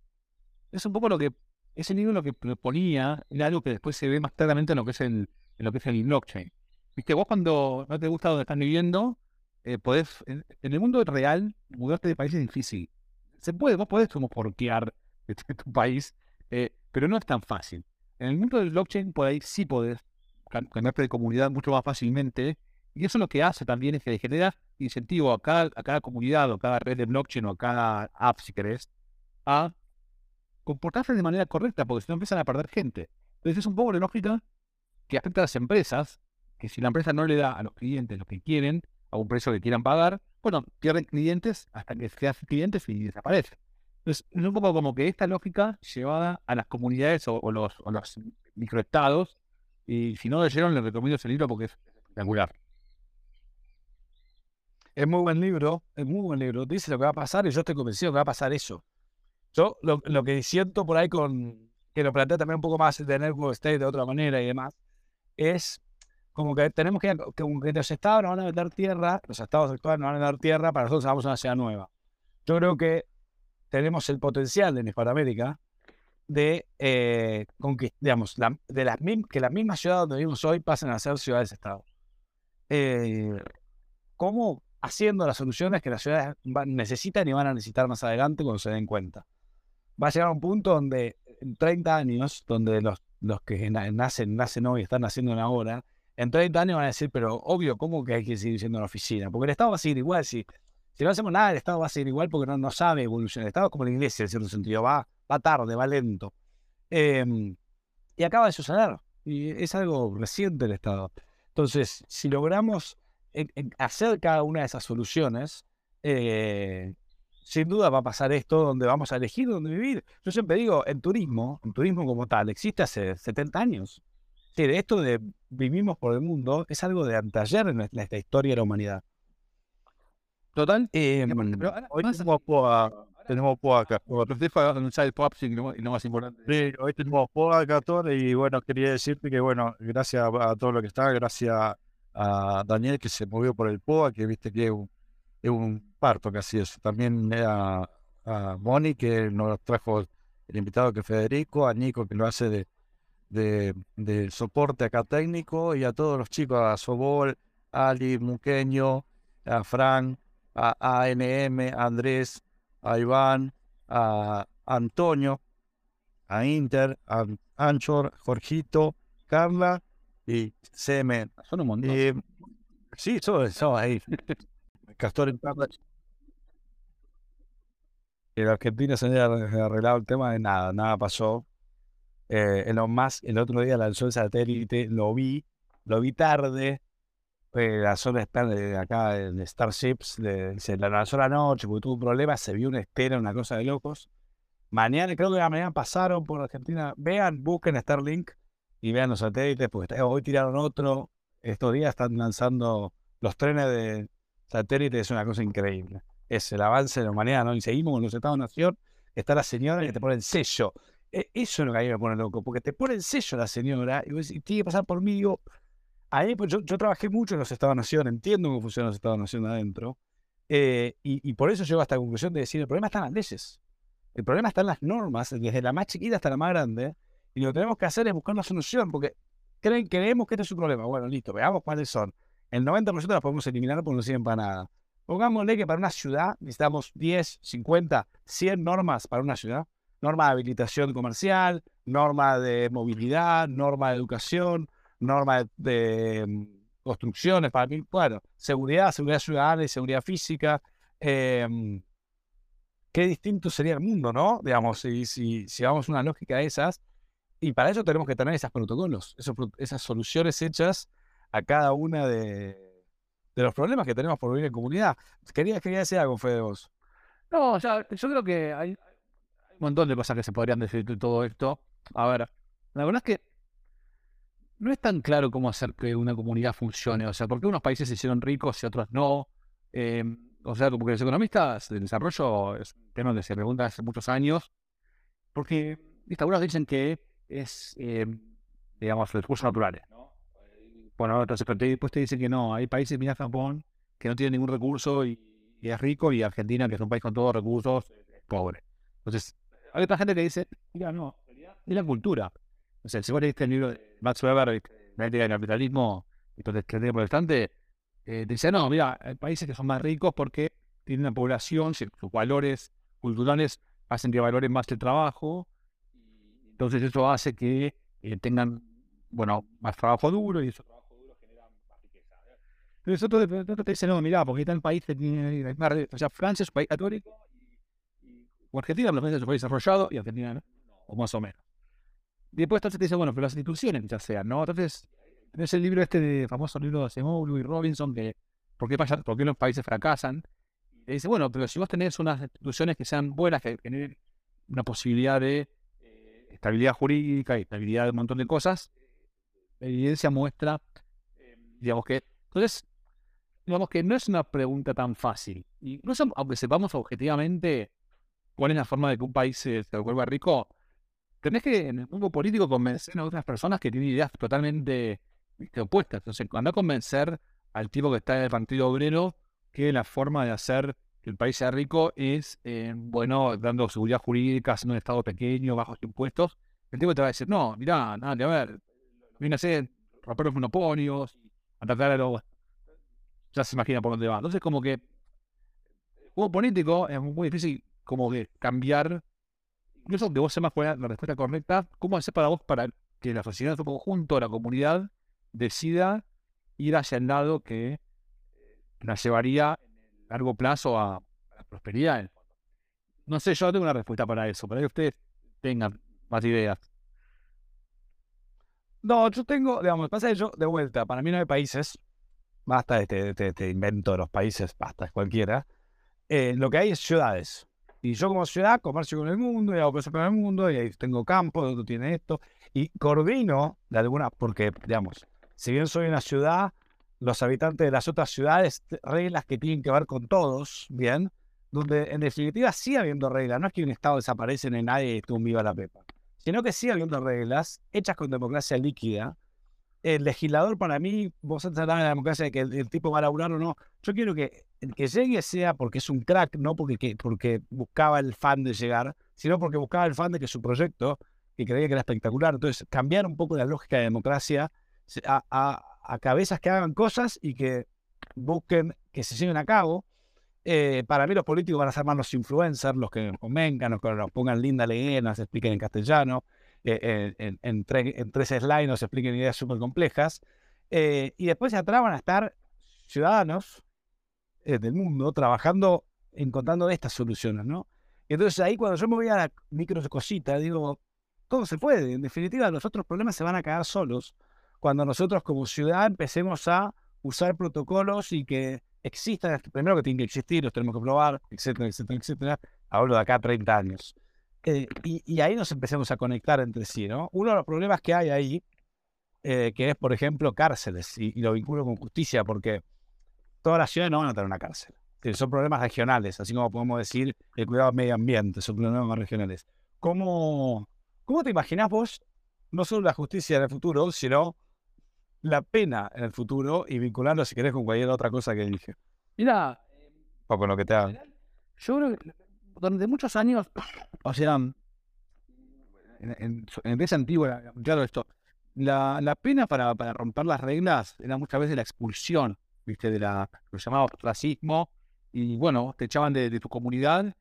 es un poco lo que ese libro lo que proponía era algo que después se ve más claramente en lo que es el, en lo que es el blockchain. Viste, vos cuando no te gusta donde estás viviendo, eh, podés, en, el mundo real, mudarte de país es difícil. Se puede, vos podés como porquear tu país, eh, pero no es tan fácil. En el mundo del blockchain, por ahí sí podés cambiarte de comunidad mucho más fácilmente. Y eso lo que hace también es que le genera incentivo a cada, a cada comunidad o cada red de blockchain o a cada app, si querés, a comportarse de manera correcta, porque si no empiezan a perder gente. Entonces es un poco la lógica que afecta a las empresas, que si la empresa no le da a los clientes lo que quieren, a un precio que quieran pagar, bueno, pierden clientes hasta que se hacen clientes y desaparecen. Entonces es un poco como que esta lógica llevada a las comunidades o, los, o los microestados, y si no leyeron, les recomiendo ese libro porque es espectacular. Es muy buen libro, es muy buen libro. Dice lo que va a pasar y yo estoy convencido que va a pasar eso. Yo lo, lo, que siento por ahí con, que lo plantea también un poco más de Network State de otra manera y demás, es como que tenemos que, como que los estados nos van a dar tierra, los estados actuales nos van a dar tierra para nosotros a una ciudad nueva. Yo creo que tenemos el potencial en Hispanoamérica de eh, digamos, de las que las mismas ciudades donde vivimos hoy pasen a ser ciudades-estado. Eh, ¿Cómo? Haciendo las soluciones que las ciudades necesitan y van a necesitar más adelante cuando se den cuenta. Va a llegar un punto donde en 30 años, donde los, los que nacen, nacen hoy, están naciendo ahora, en 30 años van a decir, pero obvio, ¿cómo que hay que seguir siendo la oficina? Porque el Estado va a seguir igual. Si, si no hacemos nada, el Estado va a seguir igual porque no, no sabe evolucionar. El Estado es como la iglesia, en cierto sentido, va, va tarde, va lento. Em, y acaba de suceder. Y es algo reciente el Estado. Entonces, si logramos hacer cada una de esas soluciones, eh, sin duda va a pasar esto donde vamos a elegir dónde vivir. Yo siempre digo, el turismo, el turismo como tal, existe hace 70 años. Sí, esto de vivimos por el mundo es algo de antayer en nuestra historia de la humanidad. Total. Eh, hoy tenemos poa, tenemos poa acá. el pop y no más importante. Sí, hoy tenemos poa acá, y bueno, quería decirte que bueno, gracias a, todo lo que está, gracias a Daniel que se movió por el POA, que viste que es un, es un parto casi eso. También a, a Moni que nos trajo el invitado que es Federico, a Nico que lo hace de de, soporte acá técnico y a todos los chicos, a Sobol, Ali, Muqueño, a Fran, a ANM, a Andrés, a Iván, a Antonio, a Inter, a Anchor, Jorgito, Carla y CM. Son un montón. Eh, sí, eso, eso ahí. Castor en El Argentina se había arreglado el tema de nada, nada pasó. Eh, Elon Musk el otro día lanzó el satélite, lo vi, lo vi tarde, eh, la zona de acá de Starships, se la lanzó la noche porque tuvo un problema, se vio una estera, una cosa de locos. Mañana, creo que mañana pasaron por Argentina. Vean, busquen Starlink y vean los satélites, porque hoy tiraron otro. Estos días están lanzando los trenes de satélites, es una cosa increíble. Es el avance de la humanidad, ¿no? Y seguimos con los Estados-Nación. Está la señora que te pone el sello. E, eso es lo que a mí me pone loco, porque te pone el sello la señora y, vos, tiene que pasar por mí. Digo, ahí, pues yo, trabajé mucho en los Estados-Nación, entiendo cómo funcionan los Estados-Nación adentro, eh, y, por eso llego a esta conclusión de decir, el problema está en las leyes, el problema está en las normas, desde la más chiquita hasta la más grande, y lo que tenemos que hacer es buscar una solución, porque creen, creemos que este es un problema. Bueno, listo, veamos cuáles son. El 90% las podemos eliminar porque no sirven para nada. Pongámosle que para una ciudad necesitamos 10, 50, 100 normas para una ciudad norma de habilitación comercial, norma de movilidad, norma de educación, norma de, mm, construcciones, para mí, bueno, seguridad, seguridad ciudadana y seguridad física. Em, qué distinto sería el mundo, ¿no? Digamos, si, si, si vamos una lógica de esas, y para eso tenemos que tener esos protocolos, esas soluciones hechas a cada una de, de, los problemas que tenemos por vivir en comunidad. Quería, quería decir algo, Fede, vos. No, o sea, yo creo que hay, un montón de cosas que se podrían decir de todo esto. A ver, la verdad es que no es tan claro cómo hacer que una comunidad funcione. O sea, porque unos países se hicieron ricos y otros no. Eh, o sea, como que los economistas del desarrollo es un tema que se pregunta hace muchos años. Porque algunos dicen que es, eh, digamos, recursos naturales. ¿no? Bueno, entonces, pero después te dicen que no. Hay países, mira Japón, que no tienen ningún recurso y, y, es rico, y Argentina, que es un país con todos los recursos, es pobre. Entonces, hay otra gente que dice, mira, no, es la cultura. O sea, si vos leíste el libro de Max Weber, La ética del capitalismo y el protestante, eh, dice, no, mira, hay países que son más ricos porque tienen una población, sus valores culturales hacen que valoren más el trabajo, entonces eso hace que eh, tengan, bueno, más trabajo duro y eso trabajo duro genera más riqueza. Entonces otro, te dice, no, mira, porque en país que tiene, o sea, Francia es un país católico o Argentina, por lo fue desarrollado y Argentina no, o más o menos. Después entonces te dice, bueno, pero las instituciones ya sean, ¿no? Entonces, tenés el libro este de famoso libro de Semoglu y Robinson, que ¿por qué, ¿por qué los países fracasan? Y dice, bueno, pero si vos tenés unas instituciones que sean buenas, que generen una posibilidad de eh, estabilidad jurídica y estabilidad de un montón de cosas, la evidencia muestra, eh, digamos que, entonces, digamos que no es una pregunta tan fácil. Incluso aunque sepamos objetivamente cuál es la forma de que un país se, vuelva rico, tenés que en el mundo político convencer a otras personas que tienen ideas totalmente opuestas. Entonces, anda a convencer al tipo que está en el Partido Obrero que la forma de hacer que el país sea rico es, eh, bueno, dando seguridad jurídica, haciendo un Estado pequeño, bajos impuestos. El tipo te va a decir, no, mirá, nada, a ver, viene a hacer romper los monopolios, a de los... Ya se imagina por dónde va. Entonces, como que juego político es muy difícil como que cambiar, incluso que vos sepas es la respuesta correcta, cómo hacer para vos para que la sociedad, su conjunto, la comunidad, decida ir hacia el lado que la llevaría en el largo plazo a, la prosperidad. No sé, yo no tengo una respuesta para eso, para que ustedes tengan más ideas. No, yo tengo, digamos, pasa que yo, de vuelta, para mí no hay países, basta de este, este, este invento de los países, basta, es cualquiera. Eh, lo que hay es ciudades. Y yo como ciudad comercio con el mundo y hago cosas con el mundo y ahí tengo campo, otro tiene esto. Y coordino de alguna, porque, digamos, si bien soy una ciudad, los habitantes de las otras ciudades, reglas que tienen que ver con todos, ¿bien? Donde en definitiva sigue habiendo reglas. No es que un Estado desaparece y nadie esté un viva la pepa, sino que sigue habiendo reglas hechas con democracia líquida. El legislador, para mí, vos antes de la democracia de que el, tipo va a laburar o no. Yo quiero que el que llegue sea porque es un crack, no porque, porque buscaba el fan de llegar, sino porque buscaba el fan de que su proyecto, que creía que era espectacular. Entonces, cambiar un poco la lógica de democracia a, a cabezas que hagan cosas y que busquen que se lleven a cabo. Eh, para mí los políticos van a ser más los influencers, los que nos convengan, los que nos pongan linda leyenda, nos expliquen en castellano, eh, en, en, tres slides nos expliquen ideas súper complejas. Eh, y después de atrás van a estar ciudadanos del mundo trabajando, encontrando estas soluciones, ¿no? Y entonces ahí cuando yo me voy a la micro cosita, digo, todo se puede. En definitiva, los otros problemas se van a caer solos cuando nosotros como ciudad empecemos a usar protocolos y que existan, primero que tienen que existir, los tenemos que probar, etcétera, etcétera, etcétera. Hablo de acá a 30 años. Eh, y, ahí nos empecemos a conectar entre sí, ¿no? Uno de los problemas que hay ahí, eh, que es, por ejemplo, cárceles, y, lo vinculo con justicia, porque todas las ciudades no van a tener una cárcel. Son problemas regionales, así como podemos decir el cuidado del medio ambiente, son problemas regionales. ¿Cómo, cómo te imaginas vos, no solo la justicia en el futuro, sino la pena en el futuro y vinculando, si querés, con cualquier otra cosa que dije. Mira, o con lo que te haga. Yo creo que durante muchos años, o sea, en, en, en ese antiguo, claro, esto, la, la pena para, para, romper las reglas era muchas veces la expulsión, viste, de la, lo llamaba racismo, y bueno, te echaban de, tu comunidad,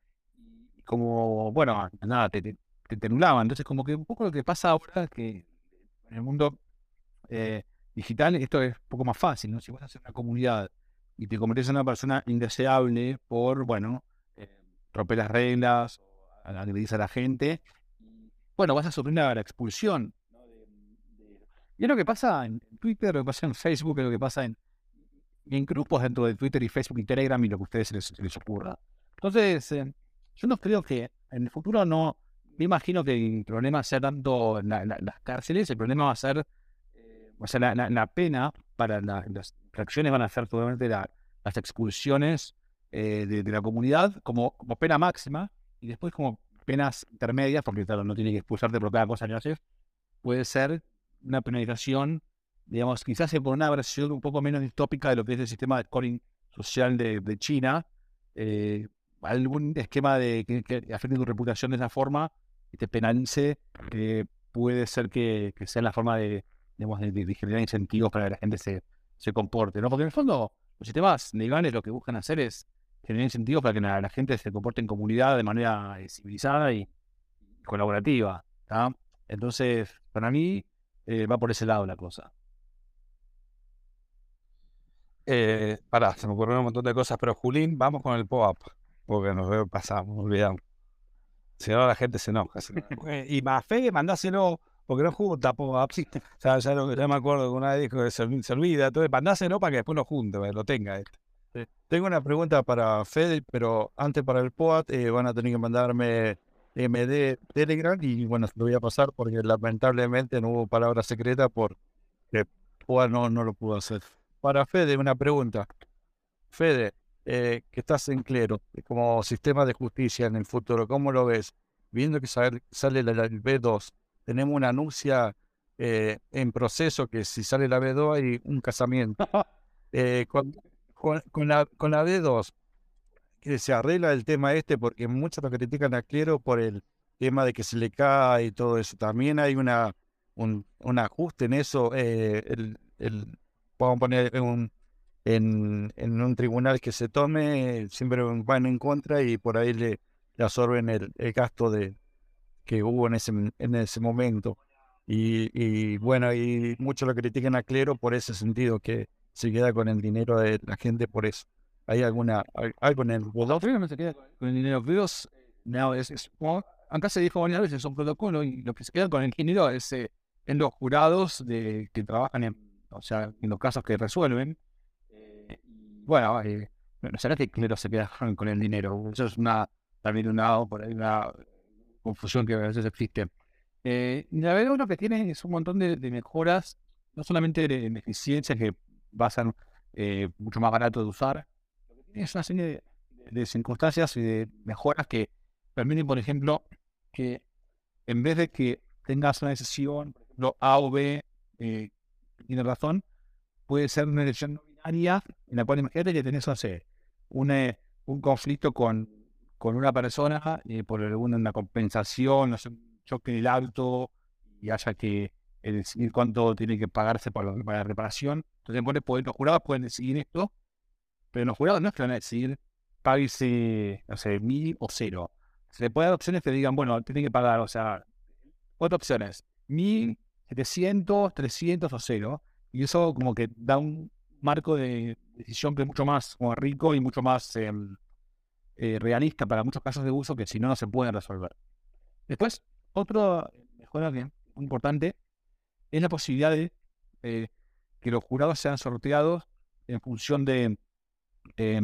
y como, bueno, nada, te, te, te, anulaban. Entonces, como que un poco lo que pasa ahora, que en el mundo eh, digital, esto es un poco más fácil, ¿no? Si vas a hacer una comunidad y te conviertes en una persona indeseable por, bueno, eh, romper las reglas, agredir a la gente, bueno, vas a sufrir la, expulsión. Y es lo que pasa en Twitter, lo que pasa en Facebook, es lo que pasa en, en grupos dentro de Twitter y Facebook y Telegram y lo que a ustedes se les, ocurra. Entonces, eh, yo no creo que en el futuro no, me imagino que el problema sea tanto las cárceles, el problema va a ser o sea, la, pena para las reacciones van a ser totalmente las expulsiones eh, de, la comunidad como, como pena máxima y después como penas intermedias, porque claro, no tiene que expulsarte por cada cosa que haces, puede ser una penalización, digamos, quizás por una versión un poco menos distópica de lo que es el sistema de scoring social de, China, eh, algún esquema de que, afecte tu reputación de esa forma y te penalice, eh, puede ser que sea la forma de, digamos, generar incentivos para que la gente se, se comporte, ¿no? Porque en el fondo los sistemas legales lo que buscan hacer es generar incentivos para que la, gente se comporte en comunidad de manera eh, civilizada y colaborativa, Entonces, para mí, va por ese lado la cosa. Eh, pará, se me ocurrieron un montón de cosas, pero Julín, vamos con el pop-up, porque nos veo pasamos, olvidamos. Si no, la gente se enoja. y más fe, mandáselo porque no junta pop-up. O sea, ya, me acuerdo que una vez dijo que se, olvida. Entonces, mandáselo para que después lo junte, lo tenga. Este. Tengo una pregunta para Fede, pero antes para el POAT eh, van a tener que mandarme MD Telegram y bueno, lo voy a pasar porque lamentablemente no hubo palabra secreta porque POAT no, no lo pudo hacer. Para Fede, una pregunta. Fede, eh, que estás en clero, como sistema de justicia en el futuro, ¿cómo lo ves? Viendo que sale, sale el B2, tenemos una anuncia eh, en proceso que si sale la B2 hay un casamiento. Eh, con, con, la, con la B2 que se arregla el tema este porque muchos lo critican a Clero por el tema de que se le cae y todo eso. También hay una un, un ajuste en eso. Eh, el, podemos poner un, en, en, un tribunal que se tome, siempre van en contra y por ahí le, le absorben el, el, gasto de que hubo en ese, en ese momento. Y, y, bueno, y muchos lo critican a Clero por ese sentido, que se queda con el dinero de la gente por eso. ¿Hay alguna, algo en el no se queda con el dinero. Dios, no, es, es, acá se dijo varias veces, es un protocolo y lo que se queda con el dinero es eh, en los jurados de, que trabajan en, o sea, en los casos que resuelven. Eh, bueno, eh, no será que Clero se queda con el dinero. Eso es una, también una, una confusión que a veces existe. Eh, la verdad, lo que tiene es un montón de, mejoras, no solamente de, eficiencia que va a ser eh, mucho más barato de usar, es una serie de, circunstancias y de mejoras que permiten, por ejemplo, que en vez de que tengas una decisión, por ejemplo, A o B, eh, tiene razón, puede ser una decisión no binaria en la cual imagínate que tenés, no sé, un, eh, un conflicto con, con una persona eh, por alguna compensación, no sé, un choque en el auto y haya que decidir cuánto tiene que pagarse para, la reparación. Entonces, los jurados pueden decidir esto pero los jurados no es que van a decir, páguese, no sé, mil o cero. Se le puede dar opciones que digan, bueno, tiene que pagar, o sea, cuatro opciones, mil, setecientos, trescientos o cero. Y eso como que da un marco de decisión que es mucho más rico y mucho más em, eh, realista para muchos casos de uso que si no, no se pueden resolver. Después, otra mejora que muy importante es la posibilidad de eh, que los jurados sean sorteados en función de eh,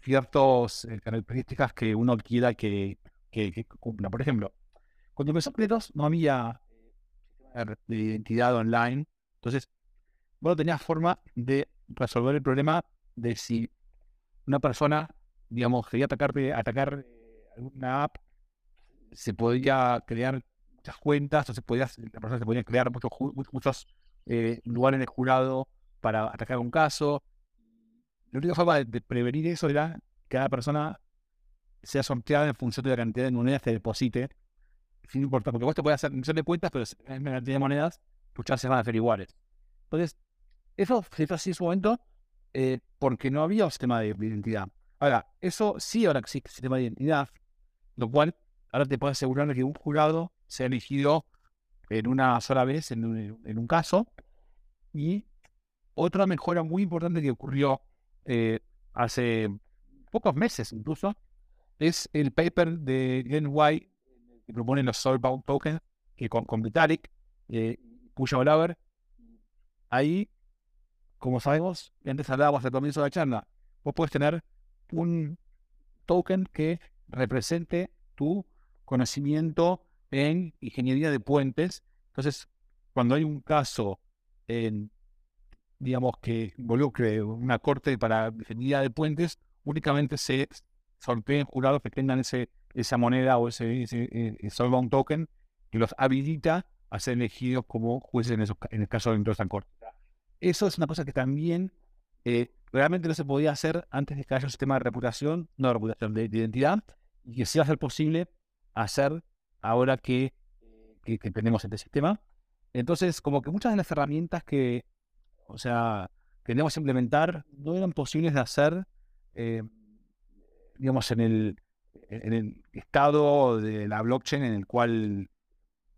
ciertas características que uno quiera que, cumpla. Por ejemplo, cuando empezó Pletos no había eh, de identidad online, entonces bueno, tenías forma de resolver el problema de si una persona, digamos, quería atacar, atacar eh, alguna app, se podía crear muchas cuentas, o se podía, la persona se podía crear muchos, muchos eh, lugares de jurado para atacar un caso, la única forma de, prevenir eso era que cada persona sea sorteada en función de la cantidad de monedas que deposite. Sin importar, porque vos te puedes hacer un de cuentas, pero en cantidad de monedas, tus chances van a ser iguales. Entonces, eso se hizo así en su momento eh, porque no había un sistema de identidad. Ahora, eso sí ahora existe sistema de identidad, lo cual ahora te puede asegurar que un jurado sea elegido en una sola vez en un, en un caso. Y otra mejora muy importante que ocurrió eh, hace pocos meses incluso, es el paper de Glenn White que propone los Soulbound Tokens, que con, con Vitalik, eh, Puya ahí, como sabemos, antes hablábamos al comienzo de la charla, vos puedes tener un token que represente tu conocimiento en ingeniería de puentes. Entonces, cuando hay un caso en digamos, que involucre una corte para ingeniería de puentes, únicamente se sorteen jurados que tengan ese, esa moneda o ese, ese, eh, token que los habilita a ser elegidos como jueces en, en el caso de de corte. Eso es una cosa que también eh, realmente no se podía hacer antes de que haya un sistema de reputación, no de reputación, de, identidad, y que sí va a ser posible hacer ahora que, que, que tenemos este sistema. Entonces, como que muchas de las herramientas que, o sea, queríamos implementar, no eran posibles de hacer, eh, digamos, en el, en el estado de la blockchain en el cual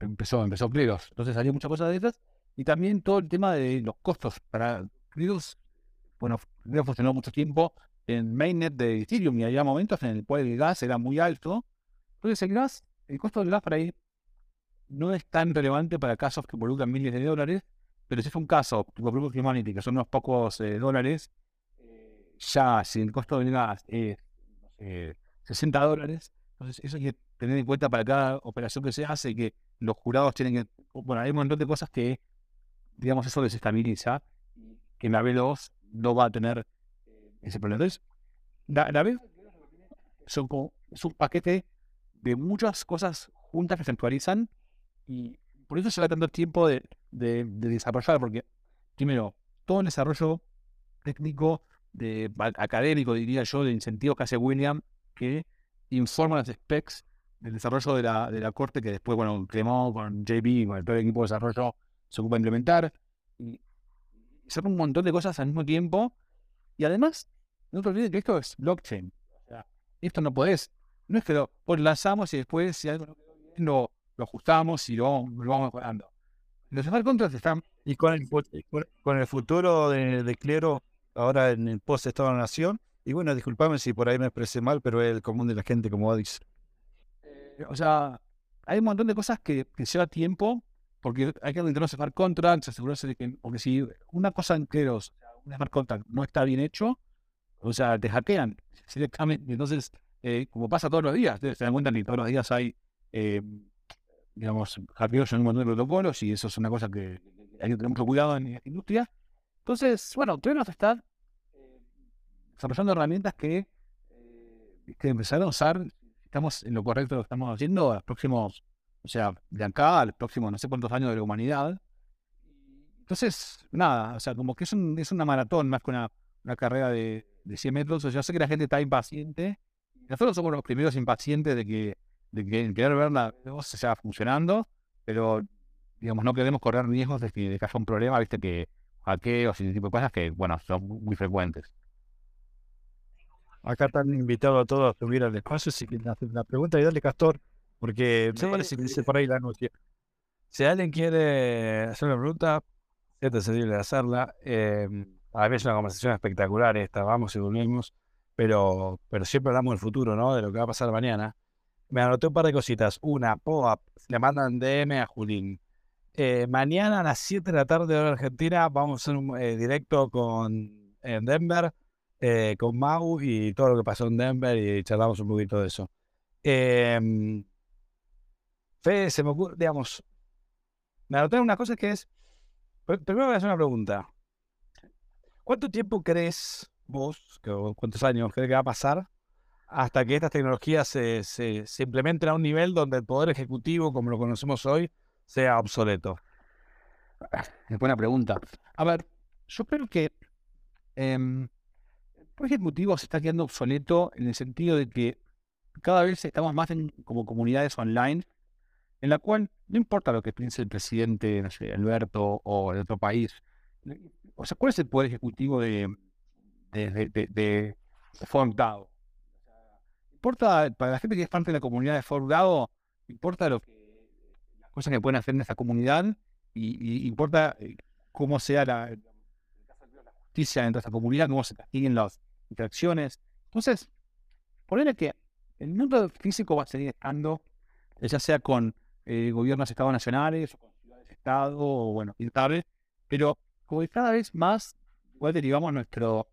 empezó, empezó Pliegos. Entonces salió muchas cosas de esas. Y también todo el tema de los costos. Para Pliegos, bueno, Pliegos funcionó mucho tiempo en mainnet de Ethereum y había momentos en el cual el gas era muy alto. Entonces el gas, el costo del gas para ahí no es tan relevante para casos que involucran miles de dólares, pero si es un caso, tipo Blue Humanity, que son unos pocos eh, dólares, ya si el costo del gas es 60 dólares, entonces eso hay que tener en cuenta para cada operación que se hace, que los jurados tienen que... Bueno, hay un montón de cosas que, digamos, eso desestabiliza, que la B2 no va a tener eh, ese problema. Entonces, la, la B2 es un paquete de muchas cosas juntas que se actualizan y por eso lleva tanto tiempo de, de, desarrollar, porque primero, todo el desarrollo técnico, de, académico, diría yo, de incentivos que hace William, que informa las specs del desarrollo de la, de la corte, que después, bueno, Cremó con JB, con todo el equipo de desarrollo, se ocupa de implementar. Y son un montón de cosas al mismo tiempo. Y además, no te olvides que esto es blockchain. Esto no podés, no es que lo lanzamos y después, si algo no quedó bien, lo, ajustamos y lo, lo vamos mejorando. Los smart contracts están. Y con el, con el futuro de, de Clero, ahora en el post-Estado de la Nación, y bueno, disculpame si por ahí me expresé mal, pero es el común de la gente, como dice. Eh, o sea, hay un montón de cosas que, que lleva tiempo, porque hay que intentar smart contracts, asegurarse de que, porque si una cosa en Cleros, un smart contract no está bien hecho, o sea, te hackean directamente. Entonces, eh, como pasa todos los días, se dan cuenta que todos los días hay, eh, digamos, hackeos en un montón de protocolos y eso es una cosa que hay que tener mucho cuidado en esta industria. Entonces, bueno, nos está desarrollando herramientas que, que empezar a usar, estamos en lo correcto que estamos haciendo, a los próximos, o sea, de acá a los próximos no sé cuántos años de la humanidad. Entonces, nada, o sea, como que es, un, es una maratón más que una, una carrera de, de 100 metros. O sea, yo sé que la gente está impaciente. Nosotros somos los primeros impacientes de que, de que querer ver la se sea funcionando, pero digamos, no queremos correr riesgos de que, haya un problema, viste, que hackeos y ese tipo de cosas que, bueno, son muy frecuentes. Acá están invitados a todos a subir al espacio. Si quieren hacer una pregunta, y dale, Castor, porque me parece que dice por ahí la noche. Si alguien quiere hacer una pregunta, libre de hacerla. Eh, a veces es una conversación espectacular esta, vamos y volvemos, pero, pero siempre hablamos del futuro, ¿no? De lo que va a pasar mañana. Me anoté un par de cositas. Una, POAP, le mandan DM a Julín. Eh, mañana a las 7 de la tarde de hora Argentina vamos a hacer un eh, directo con en Denver, eh, con Mau y todo lo que pasó en Denver y charlamos un poquito de eso. Em, Fede, se me ocurre, digamos, me anoté una cosa que es, primero voy a hacer una pregunta. ¿Cuánto tiempo crees vos, cuántos años crees que va a pasar hasta que estas tecnologías se, se, implementen a un nivel donde el poder ejecutivo, como lo conocemos hoy, sea obsoleto? Es buena pregunta. A ver, yo creo que em, el ejecutivo se está quedando obsoleto en el sentido de que cada vez estamos más en, como comunidades online, en la cual no importa lo que piense el presidente, no sé, Alberto o el otro país, o sea, ¿cuál es el poder ejecutivo de, de, de, de, Importa, para la gente que es parte de la comunidad de Ford importa lo las cosas que pueden hacer en esa comunidad y, importa eh, cómo sea la, justicia dentro de esa comunidad, cómo se castiguen las interacciones. Entonces, ponerle que el mundo físico va a seguir estando, ya sea con eh, gobiernos estados nacionales o con ciudades de estado, o bueno, pero como que cada vez más igual derivamos nuestro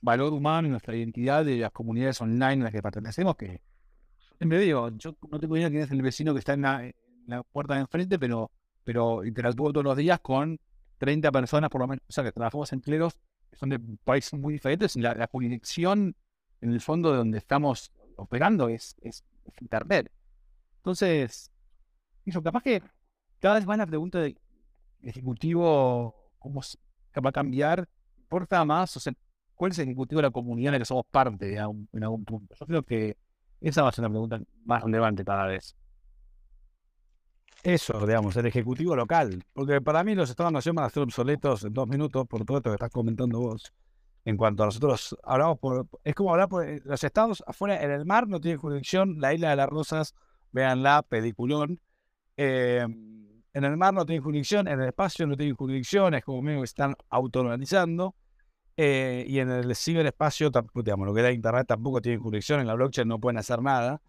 valor humano y nuestra identidad de las comunidades online en las que pertenecemos, que siempre digo, yo no tengo idea quién es el vecino que está en la, puerta de enfrente, pero, pero interactúo todos los días con 30 personas por lo menos, o sea, que trabajamos en cleros son de países muy diferentes, la, jurisdicción en el fondo de donde estamos operando es, es, Internet. Entonces, eso, capaz que cada vez más la pregunta de ejecutivo cómo va a cambiar, importa más, o sea, cuál es el ejecutivo de la comunidad en la que somos parte en algún punto. Yo creo que esa va a ser una pregunta más relevante cada vez. Eso, digamos, el ejecutivo local. Porque para mí los estados-nación van a ser obsoletos en dos minutos por todo esto que estás comentando vos. En cuanto a nosotros hablamos por. Es como hablar por. Los estados afuera en el mar no tienen jurisdicción. La isla de las Rosas, véanla, pediculón. Eh, en el mar no tienen jurisdicción, en el espacio no tienen jurisdicción, es como medio que están autonomizando. Eh, y en el ciberespacio, digamos, lo que da Internet tampoco tiene jurisdicción, en la blockchain no pueden hacer nada,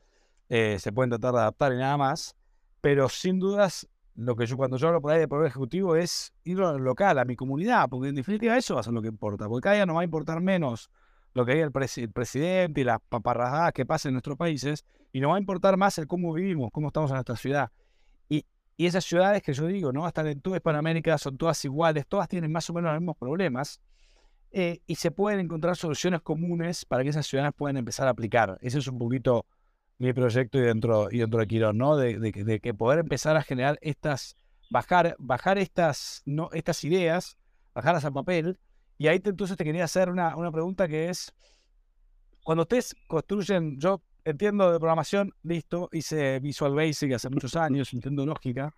eh, se pueden tratar de adaptar y nada más. Pero sin dudas, lo que yo cuando yo hablo por ahí de poder ejecutivo es ir a lo local, a mi comunidad, porque en definitiva eso va a ser lo que importa, porque cada día no va a importar menos lo que diga el, presidente y las paparrajadas que pasen en nuestros países, y no va a importar más el cómo vivimos, cómo estamos en nuestra ciudad. Y esas ciudades que yo digo, ¿no? Hasta en toda Hispanoamérica son todas iguales, todas tienen más o menos los mismos problemas. Eh, y se pueden encontrar soluciones comunes para que esas ciudades puedan empezar a aplicar. Ese es un poquito mi proyecto y dentro, y dentro de Quirón, ¿no? De, de, que poder empezar a generar estas bajar, bajar estas, no, estas ideas, bajarlas al papel. Y ahí entonces te quería hacer una, una pregunta que es, cuando ustedes construyen, yo entiendo de programación, listo, hice Visual Basic hace muchos años, entiendo lógica.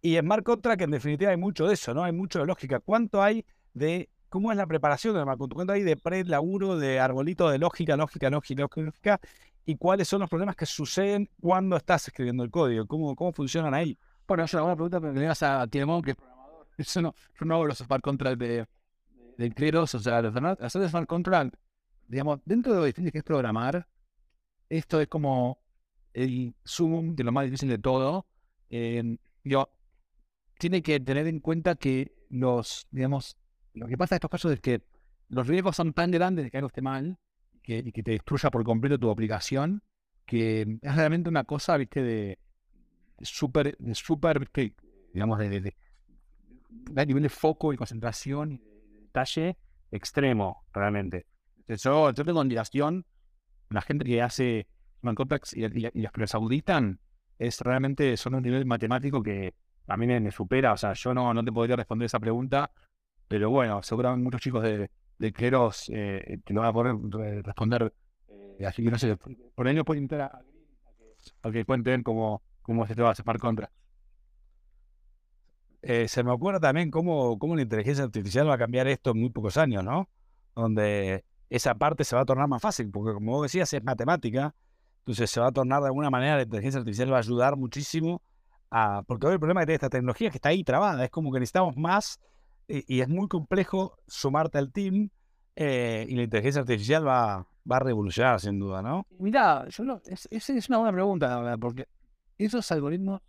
Y en Smart Contract, en definitiva, hay mucho de eso, ¿no? Hay mucho de lógica. ¿Cuánto hay de cómo es la preparación del Smart Contract? ¿Cuánto hay de pre-laburo, de arbolito de lógica, lógica, lógica, lógica? ¿Y cuáles son los problemas que suceden cuando estás escribiendo el código? ¿Cómo, cómo funcionan ahí? Bueno, es una pregunta, pero le das a Tiemon, que es programador. Eso no, yo no hago los smart contracts de, de Cleros, o sea, los hacer smart contract, digamos, dentro de lo difícil que es programar, esto es como el zoom de lo más difícil de todo. Eh, yo, tiene que tener en cuenta que los, digamos, lo que pasa en estos casos es que los riesgos son tan grandes de que algo esté mal que, y que te destruya por completo tu aplicación, que es realmente una cosa, viste, de súper, súper, digamos, de, de, de, nivel de foco y concentración y de detalle extremo, realmente. Yo, yo tengo admiración la gente que hace man y, y, y, los que los auditan es realmente, son un nivel matemático que a mí me, supera. O sea, yo no, no te podría responder esa pregunta, pero bueno, seguramente muchos chicos de, de Cleros eh, te lo van a poder responder. Eh, así que no sé, por ahí no puedo invitar a, a, que cuenten cómo, cómo se te va a separar contra. Eh, se me ocurre también cómo, cómo la inteligencia artificial va a cambiar esto en muy pocos años, ¿no? Donde esa parte se va a tornar más fácil, porque como vos decías, es matemática, entonces se va a tornar de alguna manera, la inteligencia artificial va a ayudar muchísimo a, porque hoy el problema que tiene esta tecnología es que está ahí trabada, es como que necesitamos más y, es muy complejo sumarte al team eh, y la inteligencia artificial va, va a revolucionar sin duda, ¿no? Mira, yo no, es, es, una buena pregunta, porque esos algoritmos,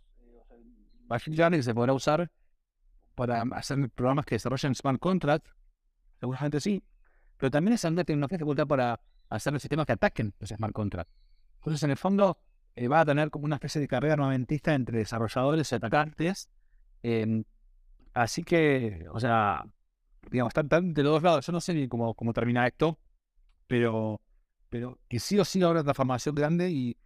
Machine Learning se podrá usar para hacer programas que desarrollan smart contracts, seguramente sí, pero también es una tecnología que se para hacer los sistemas que ataquen los smart contracts. Entonces, en el fondo, eh, va a tener como una especie de carrera armamentista entre desarrolladores y atacantes. Em, así que, o sea, digamos, están, de los dos lados. Yo no sé ni cómo, cómo termina esto, pero, pero que sí o sí habrá transformación grande y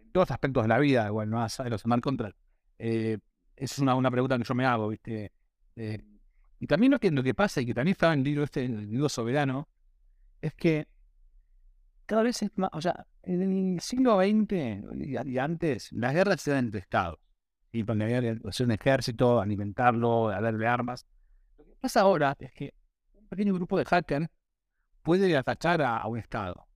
en todos los aspectos de la vida, igual, no de los smart contracts. Eh, esa es una, una pregunta que yo me hago, ¿viste? Eh, y también lo que, lo que pasa, y que también estaba en el libro este, el libro soberano, es que cada vez es más, o sea, en el siglo XX y, antes, las guerras eran entre estados. Y donde había un ejército, alimentarlo, darle armas. Lo que pasa ahora es que un pequeño grupo de hackers puede atacar a, un estado.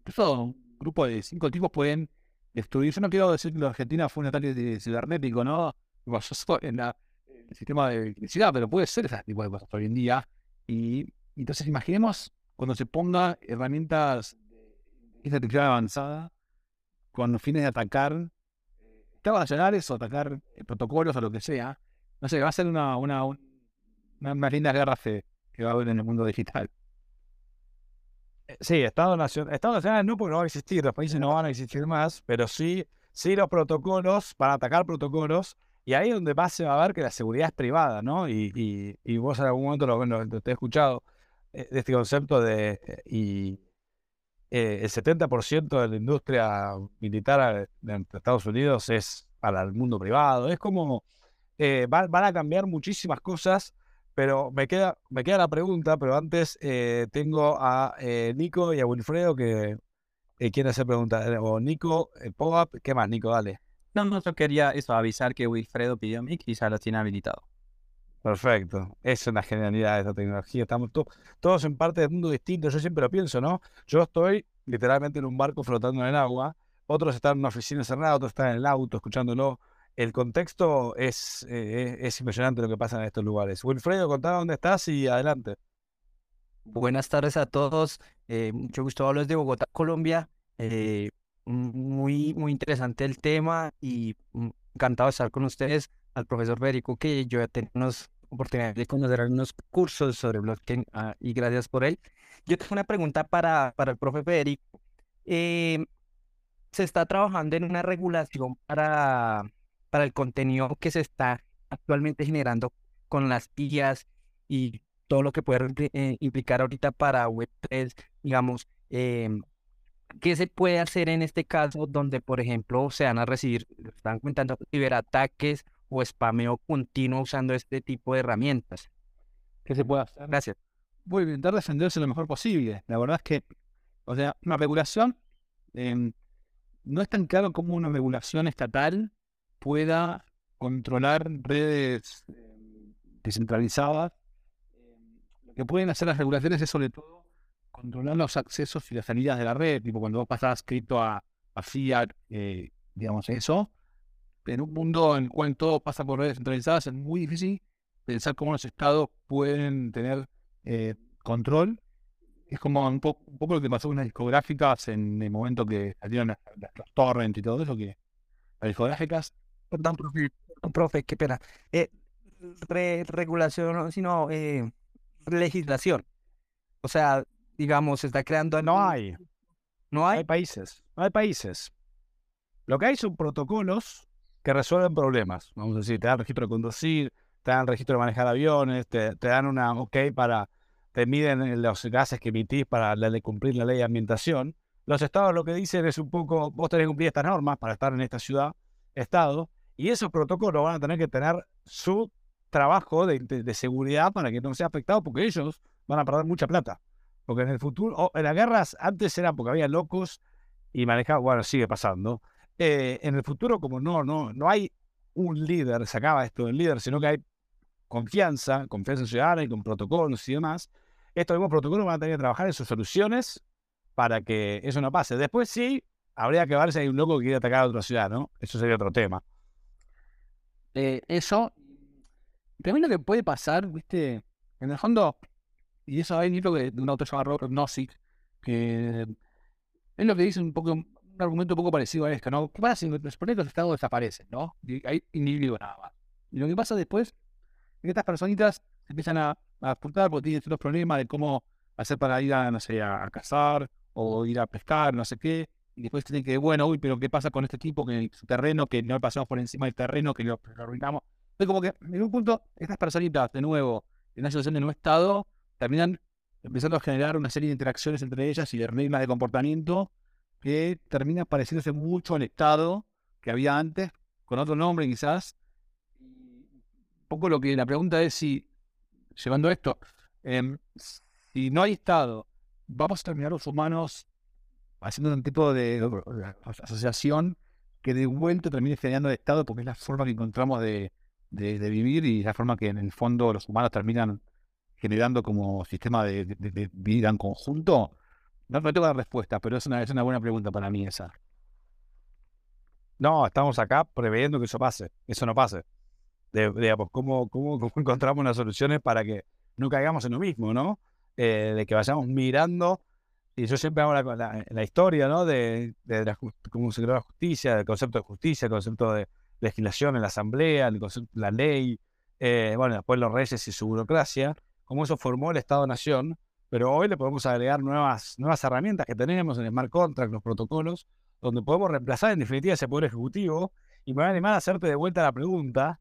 Incluso un grupo de cinco tipos pueden destruir. Yo no quiero decir que la Argentina fue un ataque cibernético, ¿no? En el sistema de electricidad, pero puede ser ese tipo de cosas hoy en día. Y entonces imaginemos cuando se ponga herramientas de inteligencia avanzada con fines de atacar estados nacionales o atacar eh, protocolos o lo que sea. No sé, va a ser una, una, una, una linda guerra que va a haber en el mundo digital. Eh, sí, Estados nacionales, Estado nacional no porque no va a existir, los países no van a existir más, pero sí, sí los protocolos para atacar protocolos y ahí es donde más se va a ver que la seguridad es privada, ¿no? Y, y, vos en algún momento lo, lo, te he escuchado eh, este concepto de y eh, el 70% de la industria militar de Estados Unidos es para el mundo privado. Es como van a cambiar muchísimas cosas, pero me queda, me queda la pregunta, pero antes tengo a Nico y a Wilfredo que quieren hacer preguntas. O Nico, Pogap, ¿qué más, Nico? Dale. No, no, yo quería eso, avisar que Wilfredo pidió mic y ya lo tiene habilitado. Perfecto. Es una genialidad de esta tecnología. Estamos todos en parte del mundo distinto. Yo siempre lo pienso, ¿no? Yo estoy literalmente en un barco flotando en el agua. Otros están en una oficina cerrada, otros están en el auto escuchándolo. El contexto es, eh, es impresionante lo que pasa en estos lugares. Wilfredo, contá dónde estás y adelante. Buenas tardes a todos. Eh, mucho gusto hablar de Bogotá, Colombia. Eh, muy, muy interesante el tema y mm, encantado de estar con ustedes. Al profesor Federico, que yo ya tengo unas oportunidades de conocer algunos cursos sobre blockchain ah, y gracias por él. Yo tengo una pregunta para, para el profe Federico. Eh, se está trabajando en una regulación para, para el contenido que se está actualmente generando con las guías y todo lo que puede eh, implicar ahorita para Web3, digamos, eh, ¿Qué se puede hacer en este caso donde, por ejemplo, se van a recibir, están comentando, ciberataques o spameo continuo usando este tipo de herramientas? ¿Qué se puede hacer? Gracias. Voy a intentar defenderse lo mejor posible. La verdad es que, o sea, una regulación, em, no es tan claro como una regulación estatal pueda controlar redes em, descentralizadas. Em, lo que pueden hacer las regulaciones es sobre todo controlar los accesos y las salidas de la red, tipo cuando vos pasás cripto a, a fiat, eh, digamos eso. En un mundo en el cual todo pasa por redes centralizadas es muy difícil pensar cómo los estados pueden tener eh, control. Es como un, poco lo que pasó con las discográficas en el momento que salieron las, los torrents y todo eso, que las discográficas... Perdón, profe, profe qué pena. Eh, regulación, sino eh, legislación. O sea, digamos, se está creando... No hay. No hay. Hay países. No hay países. Lo que hay son protocolos que resuelven problemas. Vamos a decir, te dan registro de conducir, te dan registro de manejar aviones, te, dan una OK para, te miden los gases que emitís para cumplir la ley de ambientación. Los estados lo que dicen es un poco, vos tenés que cumplir estas normas para estar en esta ciudad, estado, y esos protocolos van a tener que tener su trabajo de, seguridad para que no sea afectado, porque ellos van a perder mucha plata. Porque en el futuro, en las guerras antes era porque había locos y manejaban, bueno, sigue pasando. Eh, en el futuro, como no, no, no hay un líder, se acaba esto del líder, sino que hay confianza, confianza ciudadana y con protocolos y demás, estos mismos protocolos van a tener que trabajar en sus soluciones para que eso no pase. Después sí, habría que ver si hay un loco que quiere atacar a otra ciudad, ¿no? Eso sería otro tema. Eh, eso, también lo que puede pasar, viste, en el fondo, y eso hay un libro de un autor llamado Robert Nozick, que es lo que dice un poco, un argumento un poco parecido a esto, ¿no? ¿Qué pasa si los proyectos de Estado desaparecen, ¿no? Hay individuos nada más. Y lo que pasa después es que estas personitas empiezan a, a apuntar porque tienen ciertos problemas de cómo hacer para ir a, no sé, a, cazar o ir a pescar, no sé qué. Y después tienen que, bueno, uy, pero ¿qué pasa con este tipo que su terreno, que no pasamos por encima del terreno, que lo, lo arruinamos? Entonces, como que en un punto, estas personitas, de nuevo, en una situación de no estado, terminan empezando a generar una serie de interacciones entre ellas y de reglas de comportamiento que terminan pareciéndose mucho al estado que había antes, con otro nombre quizás. Un poco lo que la pregunta es si, llevando esto, em, si no hay estado, vamos a terminar los humanos haciendo un tipo de, asociación que de vuelta termine generando estado porque es la forma que encontramos de, de, de vivir y la forma que en el fondo los humanos terminan generando como sistema de, vida en conjunto? No, tengo la respuesta, pero es una, es una buena pregunta para mí esa. No, estamos acá preveyendo que eso pase, eso no pase. De, digamos, ¿cómo, cómo, encontramos las soluciones para que no caigamos en lo mismo, ¿no? Eh, de que vayamos mirando, y yo siempre hago la, la, historia, ¿no? De, de cómo se creó la justicia, del concepto de justicia, el concepto de legislación en la asamblea, el concepto, la ley, eh, bueno, después los reyes y su burocracia, cómo eso formó el Estado-Nación, pero hoy le podemos agregar nuevas, nuevas herramientas que tenemos en Smart Contract, los protocolos, donde podemos reemplazar en definitiva ese poder ejecutivo. Y me voy a animar a hacerte de vuelta la pregunta,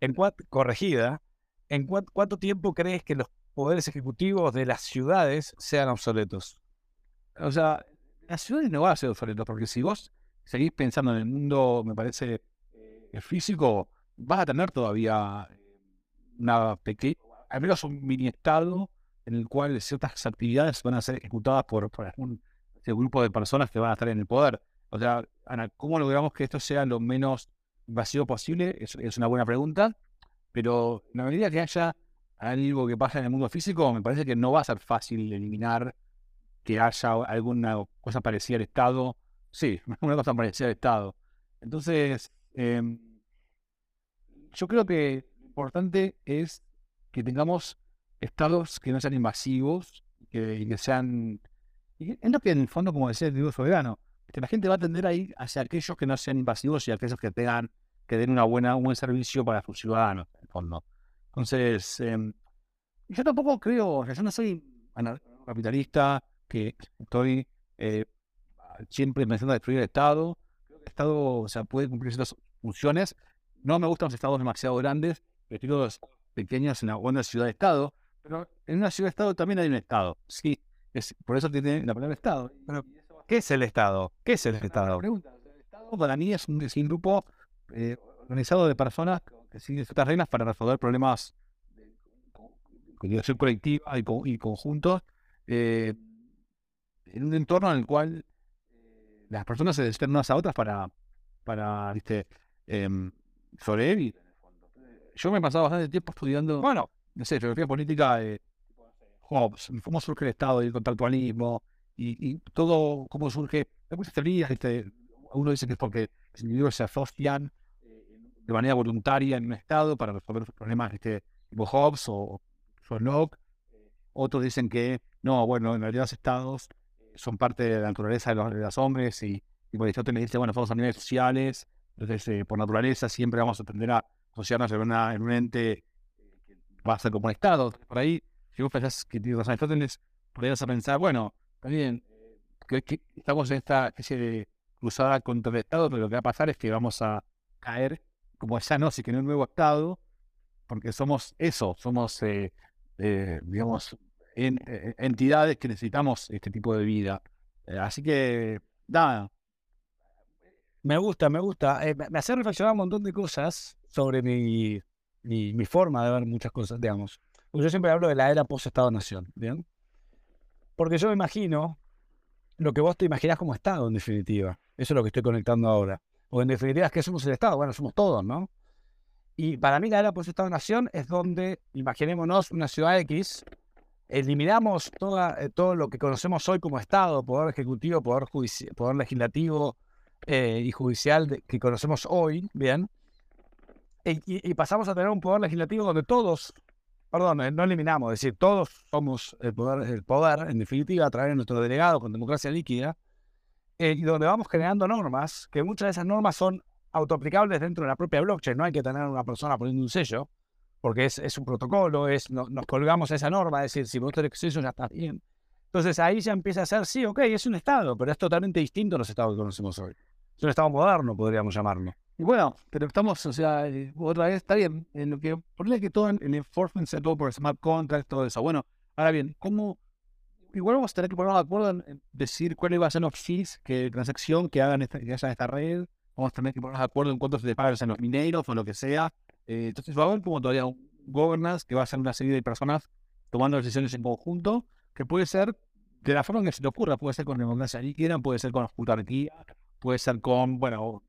en corregida, ¿en cuánto tiempo crees que los poderes ejecutivos de las ciudades sean obsoletos? O sea, las ciudades no van a ser obsoletos, porque si vos seguís pensando en el mundo, me parece, eh, físico, vas a tener todavía una pequeña al menos un mini estado en el cual ciertas actividades van a ser ejecutadas por, algún grupo de personas que van a estar en el poder. O sea, Ana, ¿cómo logramos que esto sea lo menos invasivo posible? Es, es una buena pregunta, pero en la medida que haya algo que pasa en el mundo físico, me parece que no va a ser fácil eliminar que haya alguna cosa parecida al Estado. Sí, una cosa parecida al Estado. Entonces, em, yo creo que lo importante es que tengamos estados que no sean invasivos que, y que sean... es lo que en el fondo, como decía el digo soberano, la gente va a tender a ir hacia aquellos que no sean invasivos y aquellos que tengan, que den una buena, un buen servicio para sus ciudadanos, en el fondo. Entonces, em, yo tampoco creo, yo no soy capitalista, que estoy eh, siempre pensando en destruir el Estado. Creo que el Estado o sea, puede cumplir ciertas funciones. No me gustan los estados demasiado grandes, prefiero los pequeñas en una ciudad-estado, pero en una ciudad-estado también hay un Estado. Sí, es, por eso tiene la palabra Estado. ¿Qué es el Estado? ¿Qué es el Estado? el Estado para mí es un, grupo eh, organizado de personas que siguen ciertas reglas para resolver problemas de dirección colectiva y, y conjuntos eh, en un entorno en el cual eh, las personas se necesitan unas a otras para, para ¿viste? Em, sobrevivir. Yo me he pasado bastante tiempo estudiando, bueno, no sé, filosofía política de Hobbes, cómo surge el Estado y el contractualismo, y, todo, cómo surge. Hay muchas teorías, ¿viste? uno dice que es porque los individuos se asocian de manera voluntaria en un Estado para resolver sus problemas, ¿viste? tipo Hobbes o, o Locke. Otros dicen que no, bueno, en realidad los estados son parte de la naturaleza de los, hombres y, y por eso te dice, bueno, somos animales sociales, entonces eh, por naturaleza siempre vamos a tender a asociarnos en, una, en un ente eh, va a ser como un estado. Por ahí, si vos pensás que tienes razón Aristóteles, podrías pensar, bueno, también que, estamos en esta especie de cruzada contra el Estado, pero lo que va a pasar es que vamos a caer como ya no, si que en un nuevo Estado, porque somos eso, somos, eh, digamos, en, eh, entidades que necesitamos este tipo de vida. Eh, así que, nada. Me gusta, me gusta. Eh, me hace reflexionar un montón de cosas sobre mi, mi, forma de ver muchas cosas, digamos. Pues yo siempre hablo de la era post-Estado-Nación, ¿bien? Porque yo me imagino lo que vos te imaginás como Estado, en definitiva. Eso es lo que estoy conectando ahora. O en definitiva, es que somos el Estado. Bueno, somos todos, ¿no? Y para mí la era post-Estado-Nación es donde, imaginémonos una ciudad X, eliminamos toda, eh, todo lo que conocemos hoy como Estado, Poder Ejecutivo, Poder, poder Legislativo eh, y Judicial que conocemos hoy, ¿bien? Y, pasamos a tener un Poder Legislativo donde todos, perdón, eh, no eliminamos, es decir, todos somos el poder, el poder en definitiva, a través de nuestro delegado con democracia líquida, y donde vamos generando normas, que muchas de esas normas son autoaplicables dentro de la propia blockchain, no hay que tener una persona poniendo un sello, porque es, un protocolo, es, nos colgamos a esa norma, es decir, si vos tenés eso ya está bien. Entonces ahí ya empieza a ser, sí, ok, es un Estado, pero es totalmente distinto a los Estados que conocemos hoy. Es un Estado moderno, podríamos llamarlo. Y bueno, pero estamos, o sea, eh, otra vez está bien, en lo que, por que todo en el enforcement se todo por smart contracts, todo eso. Bueno, ahora bien, ¿cómo? Igual vamos a tener que ponernos de acuerdo en decir cuáles van a ser los fees que transacción que hagan esta, que esta red. Vamos a tener que ponernos de acuerdo en cuánto se pagan en los mineros o lo que sea. Eh, entonces va a haber como todavía un governance que va a ser una serie de personas tomando decisiones en conjunto, que puede ser de la forma que se te ocurra, puede ser con democracia líquida, puede ser con autarquía, puede ser con, bueno,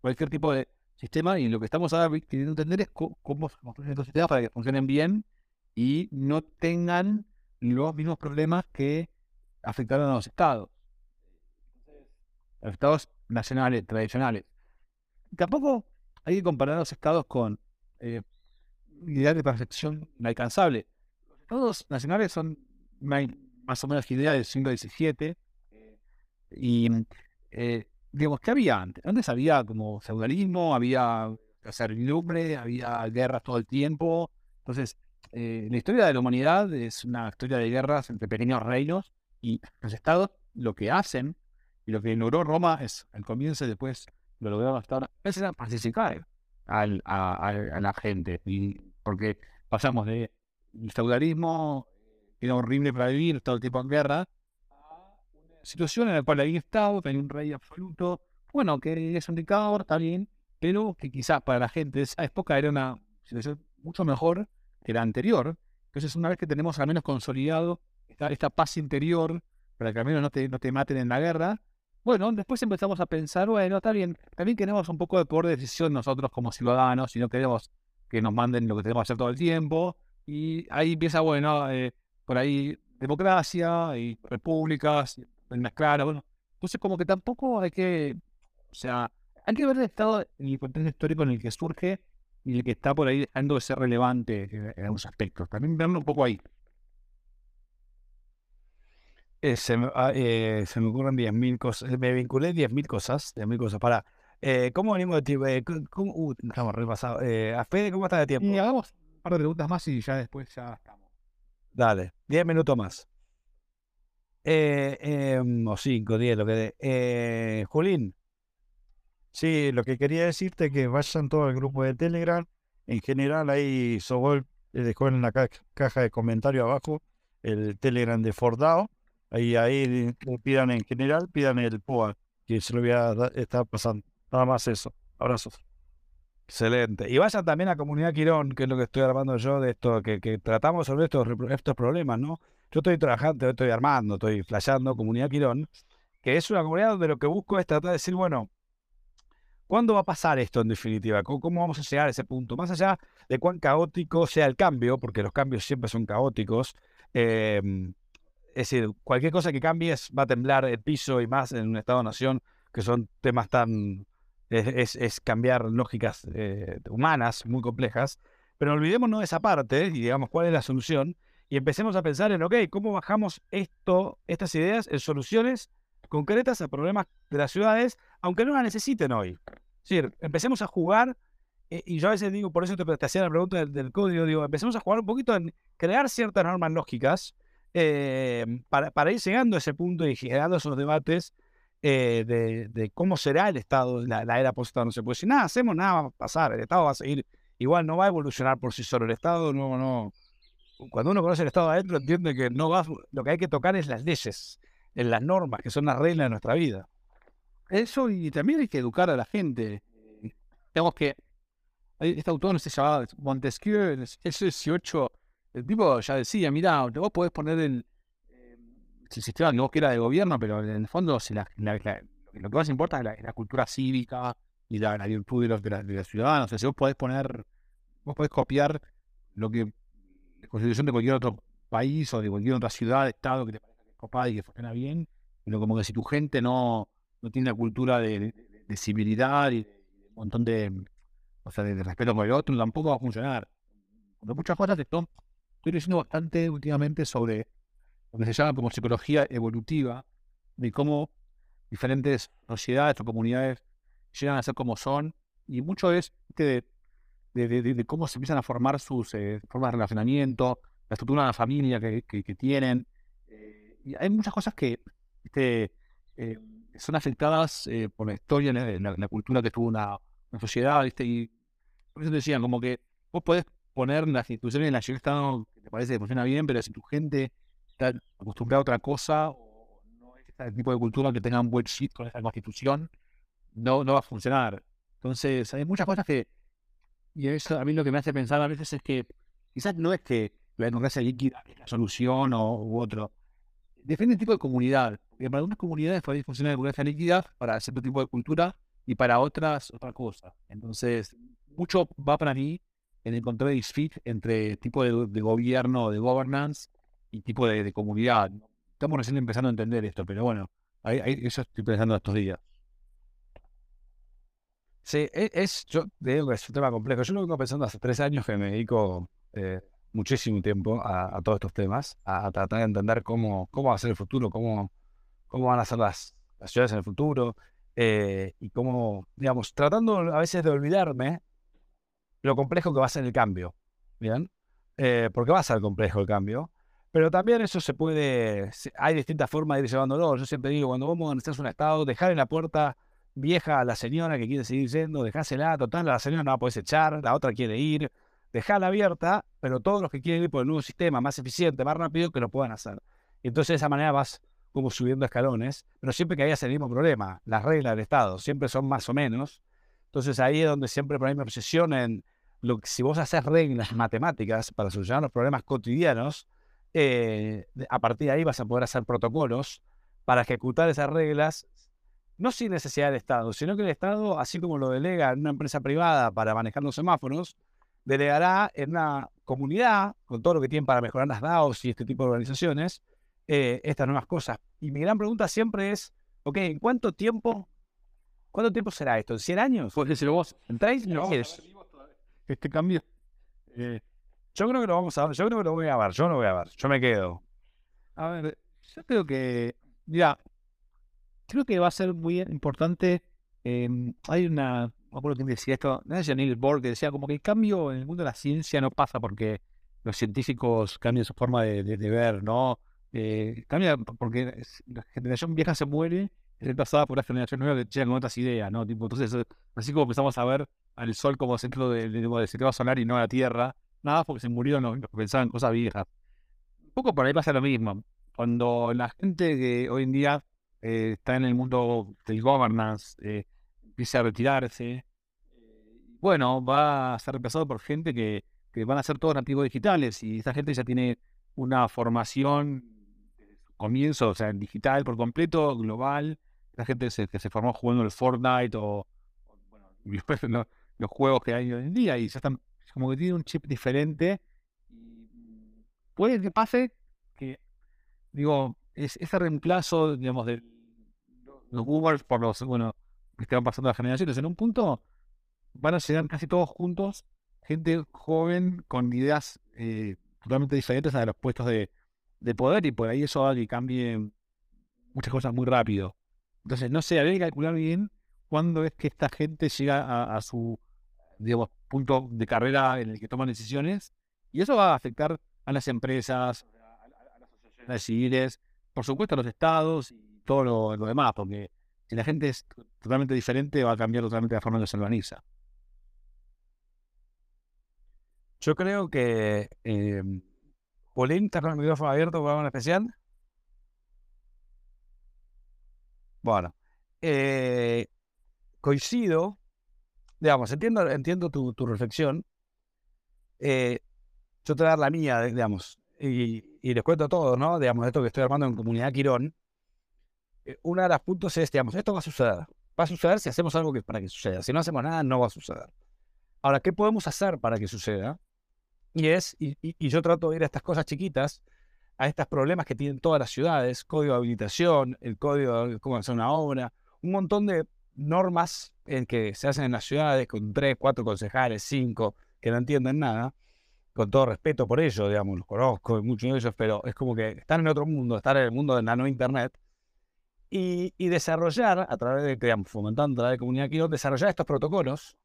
cualquier tipo de sistema y lo que estamos ahora queriendo entender es cómo, construir estos sistemas para que funcionen bien y no tengan los mismos problemas que afectaron a los estados. Los estados nacionales, tradicionales. Tampoco hay que comparar a los estados con eh, ideas de perfección inalcanzable. Los estados nacionales son más o menos ideas del siglo XVII y eh, digamos, ¿qué había antes? Antes había como feudalismo, había servidumbre, había guerras todo el tiempo. Entonces, eh, la historia de la humanidad es una historia de guerras entre pequeños reinos y los estados lo que hacen y lo que logró Roma es al comienzo y después lo lograron hasta es pacificar al, a, la gente. Y porque pasamos de el feudalismo, era horrible para vivir, todo el tiempo en guerra, a situación en la cual hay Estado, hay un rey absoluto, bueno, que es un dictador, está bien, pero que quizás para la gente de esa época era una situación mucho mejor que la anterior. Entonces, una vez que tenemos al menos consolidado esta, esta paz interior, para que al menos no te, no te maten en la guerra, bueno, después empezamos a pensar, bueno, está bien, también queremos un poco de poder de decisión nosotros como ciudadanos, y no queremos que nos manden lo que tenemos que hacer todo el tiempo. Y ahí empieza, bueno, eh, por ahí democracia y repúblicas, mezclar, bueno. Entonces como que tampoco hay que, o sea, hay que ver el estado en el contexto histórico en el que surge y el que está por ahí dejando de ser relevante en, en algunos aspectos. También verlo un poco ahí. Eh, se, me, ah, eh, se me ocurren 10.000 cosas. Me vinculé 10.000 cosas. 10.000 cosas. Para. Eh, ¿Cómo venimos de tiempo? Eh, ¿cómo, uh, estamos repasados. Eh, ¿cómo está de tiempo? Y hagamos un par de preguntas más y ya después ya estamos. Dale, 10 minutos más. Em, o 5, 10, lo que de. Eh, Julín. Sí, lo que quería decirte que vayan todo al grupo de Telegram. En general, ahí Sobol dejó en la caja de comentarios abajo el Telegram de Fordao Ahí, ahí pidan en general, pidan el POA, que se lo voy a estar pasando. Nada más eso. Abrazos. Excelente. Y vayan también a Comunidad Quirón, que es lo que estoy armando yo de esto, que, que tratamos sobre estos, estos problemas, ¿no? Yo estoy trabajando, estoy armando, estoy flasheando Comunidad Quirón, que es una comunidad donde lo que busco es tratar de decir, bueno, ¿cuándo va a pasar esto en definitiva? ¿Cómo, vamos a llegar a ese punto? Más allá de cuán caótico sea el cambio, porque los cambios siempre son caóticos, em, es decir, cualquier cosa que cambies va a temblar el piso y más en un Estado-nación, que son temas tan es, cambiar lógicas eh, humanas muy complejas, pero olvidémonos de esa parte y digamos cuál es la solución y empecemos a pensar en, ok, ¿cómo bajamos esto, estas ideas en soluciones concretas a problemas de las ciudades, aunque no las necesiten hoy? Es decir, empecemos a jugar, eh, y yo a veces digo, por eso te, hacía la pregunta del, código, digo, empecemos a jugar un poquito en crear ciertas normas lógicas eh, para, para, ir llegando a ese punto y generando esos debates eh, de, cómo será el Estado, la, la era post No se puede decir, nada, hacemos, nada va a pasar, el Estado va a seguir igual, no va a evolucionar por sí solo. El Estado no. Cuando uno conoce el Estado adentro, entiende que no va, lo que hay que tocar es las leyes, en las normas, que son las reglas de nuestra vida. Eso, y también hay que educar a la gente. Tenemos que. Este autor no se llamaba Montesquieu, en el 18, el tipo ya decía: Mira, vos podés poner el, el sistema que vos quieras de gobierno, pero en el fondo lo que más importa es la, cultura cívica y la, virtud de los, de, los ciudadanos. O sea, si vos podés poner, vos podés copiar lo que la constitución de cualquier otro país o de cualquier otra ciudad, estado que te parezca que es copada y que funciona bien, pero como que si tu gente no, no tiene la cultura de, civilidad y de, un montón de, o sea, de, respeto por el otro, tampoco va a funcionar. Porque muchas cosas estoy leyendo bastante últimamente sobre lo que se llama como psicología evolutiva, de cómo diferentes sociedades o comunidades llegan a ser como son, y mucho es de, de, cómo se empiezan a formar sus eh, formas de relacionamiento, la estructura de la familia que, tienen. Eh, y hay muchas cosas que eh, son afectadas por la historia, la, la, cultura que tuvo una, sociedad, y por eso decían, como que vos podés poner las instituciones en la que Estado que te parece que funciona bien, pero si tu gente está acostumbrado a otra cosa o no es este tipo de cultura que tenga un buen shit con esa constitución, no, no va a funcionar. Entonces, hay muchas cosas que, y eso a mí lo que me hace pensar a veces es que quizás no es que la democracia líquida es la solución o, u otro. Depende del tipo de comunidad. Porque para algunas comunidades puede funcionar la democracia líquida para cierto tipo de cultura y para otras otra cosa. Entonces, mucho va para mí en encontrar el fit entre tipo de, de gobierno, de governance y tipo de, comunidad. Estamos recién empezando a entender esto, pero bueno, ahí, eso estoy pensando estos días. Sí, e, es, yo digo que es un tema complejo. Yo lo vengo pensando hace tres años que me dedico eh, muchísimo tiempo a, todos estos temas, a, tratar de entender cómo, cómo va a ser el futuro, cómo, cómo van a ser las, las ciudades en el futuro, eh, y cómo, digamos, tratando a veces de olvidarme lo complejo que va a ser el cambio, ¿bien? Eh, porque va a ser complejo el cambio, pero también eso se puede, hay distintas formas de ir llevándolo. Yo siempre digo, cuando vos modernizás un estado, dejar en la puerta vieja la señora que quiere seguir yendo, dejásela, total, la señora no la puedes echar, la otra quiere ir, dejala abierta, pero todos los que quieren ir por el nuevo sistema más eficiente, más rápido, que lo puedan hacer. Entonces de esa manera vas como subiendo escalones, pero siempre que haya el mismo problema, las reglas del Estado siempre son más o menos. Entonces ahí es donde siempre por ahí me obsesión en lo que si vos haces reglas matemáticas para solucionar los problemas cotidianos, eh, a partir de ahí vas a poder hacer protocolos para ejecutar esas reglas, no sin necesidad del Estado, sino que el Estado, así como lo delega en una empresa privada para manejar los semáforos, delegará en una comunidad, con todo lo que tienen para mejorar las DAOs y este tipo de organizaciones, eh, estas nuevas cosas. Y mi gran pregunta siempre es, ok, ¿en cuánto tiempo, cuánto tiempo será esto? ¿En 100 años? Pues decirlo vos. ¿En 30 Este cambio. Eh, yo creo que lo vamos a ver. Yo creo que lo voy a ver. Yo no voy a ver. Yo me quedo. A ver, yo creo que. Mira, creo que va a ser muy importante. Em, hay una. Me acuerdo quién decía esto. No sé Neil Borg que decía como que el cambio en el mundo de la ciencia no pasa porque los científicos cambian su forma de, ver, ¿no? Eh, cambia porque la generación vieja se muere es reemplazada por la generación nueva que llega con otras ideas, ¿no? Tipo, entonces, así como empezamos a ver al Sol como centro del sistema solar y no a la Tierra, nada porque se murieron los, que pensaban cosas viejas. Un poco por ahí pasa lo mismo. Cuando la gente que hoy en día eh, está en el mundo del governance eh, empieza a retirarse, eh, bueno, va a ser reemplazado por gente que, que van a ser todos nativos digitales y esta gente ya tiene una formación comienzo, o sea, digital por completo, global. La gente que se formó jugando el Fortnite o, bueno, los, juegos que hay hoy en día y ya están como que tiene un chip diferente. Y puede que pase que, digo, es, ese reemplazo, digamos, de los boomers por los, bueno, que van pasando las generaciones, en un punto van a llegar casi todos juntos, gente joven con ideas eh, totalmente diferentes a los puestos de, de poder y por ahí eso haga que cambie muchas cosas muy rápido. Entonces, no sé, habría que calcular bien cuándo es que esta gente llega a, su, digamos, punto de carrera en el que toman decisiones y eso va a afectar a las empresas, a, las civiles, por supuesto a los estados y todo lo, demás, porque si la gente es totalmente diferente va a cambiar totalmente la forma en que se organiza. Yo creo que eh, Polín, ¿estás con el micrófono abierto para un especial? Bueno, eh, coincido, digamos, entiendo, entiendo tu, reflexión. Eh, yo te voy a dar la mía, digamos, y, les cuento a todos, ¿no? Digamos, esto que estoy armando en Comunidad Quirón. Eh, una de las puntos es, digamos, esto va a suceder. Va a suceder si hacemos algo que, para que suceda. Si no hacemos nada, no va a suceder. Ahora, ¿qué podemos hacer para que suceda? Y es, y, yo trato de ir a estas cosas chiquitas, a estos problemas que tienen todas las ciudades, código de habilitación, el código de cómo hacer una obra, un montón de normas en que se hacen en las ciudades con tres, cuatro concejales, cinco, que no entienden nada, con todo respeto por ello, digamos, los conozco, muchos de ellos, pero es como que están en otro mundo, estar en el mundo de nano internet, y, desarrollar, a través de, digamos, fomentando la comunidad aquí, desarrollar estos protocolos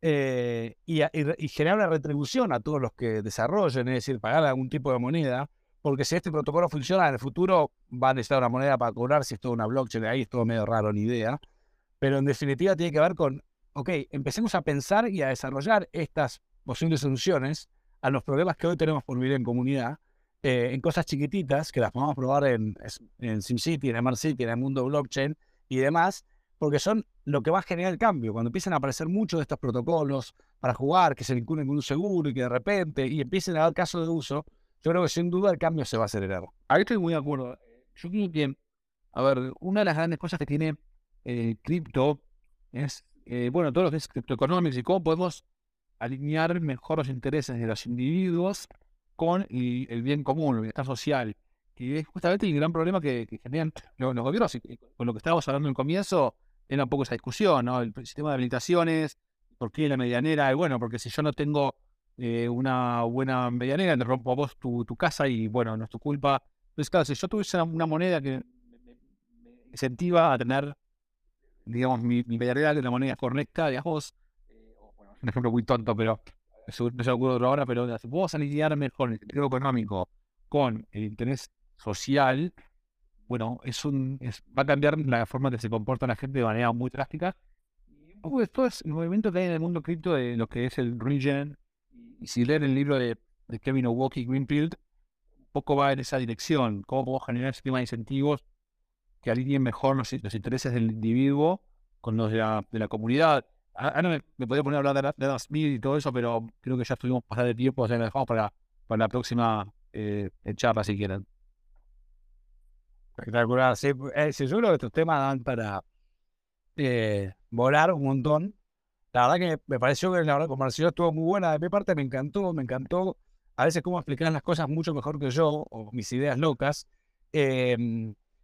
eh, y, generar una retribución a todos los que desarrollen, es decir, pagar algún tipo de moneda, porque si este protocolo funciona en el futuro, va a necesitar una moneda para cobrar, si es toda una blockchain, ahí es todo medio raro, ni idea, pero en definitiva tiene que ver con, ok, empecemos a pensar y a desarrollar estas posibles soluciones a los problemas que hoy tenemos por vivir en comunidad, eh, en cosas chiquititas que las podemos probar en, en SimCity, en Smart City, en el mundo blockchain y demás, porque son lo que va a generar el cambio. Cuando empiezan a aparecer muchos de estos protocolos para jugar, que se vinculen con un seguro y que de repente y empiecen a dar caso de uso, yo creo que sin duda el cambio se va a acelerar. Ahí estoy muy de acuerdo. Yo creo que, a ver, una de las grandes cosas que tiene el eh, cripto es, eh, bueno, todo lo que es y cómo podemos alinear mejor los intereses de los individuos con el, bien común, el bienestar social. Y es justamente el gran problema que, generan los, gobiernos. Con lo que estábamos hablando en el comienzo, era un poco esa discusión, ¿no? El sistema de habilitaciones, ¿por qué la medianera? Y bueno, porque si yo no tengo eh, una buena medianera, te rompo a vos tu, casa y bueno, no es tu culpa. Entonces, claro, si yo tuviese una moneda que me, incentiva a tener, digamos, mi, medianera de la moneda correcta, digamos, eh, bueno, un ejemplo muy tonto, pero no se me ocurre ahora, pero si puedo alinear mejor el sentido económico con el interés social, bueno, es un, va a cambiar la forma que se comporta la gente de manera muy drástica. Y poco esto es el movimiento que hay en el mundo cripto de lo que es el regen. Y si leen el libro de, Kevin O'Walkie Greenfield, un poco va en esa dirección. Cómo podemos generar ese sistema de incentivos que alineen mejor los, intereses del individuo con los de la, de la comunidad. Ahora me, podría poner a hablar de, las Smith y todo eso, pero creo que ya estuvimos pasando de tiempo, o sea, lo dejamos para, para la próxima eh, charla si quieren. Espectacular. Sí, eh, yo creo que estos temas dan para eh, volar un montón. La verdad que me pareció que la conversación estuvo muy buena. De mi parte me encantó, me encantó a veces cómo explicar las cosas mucho mejor que yo, o mis ideas locas. Eh,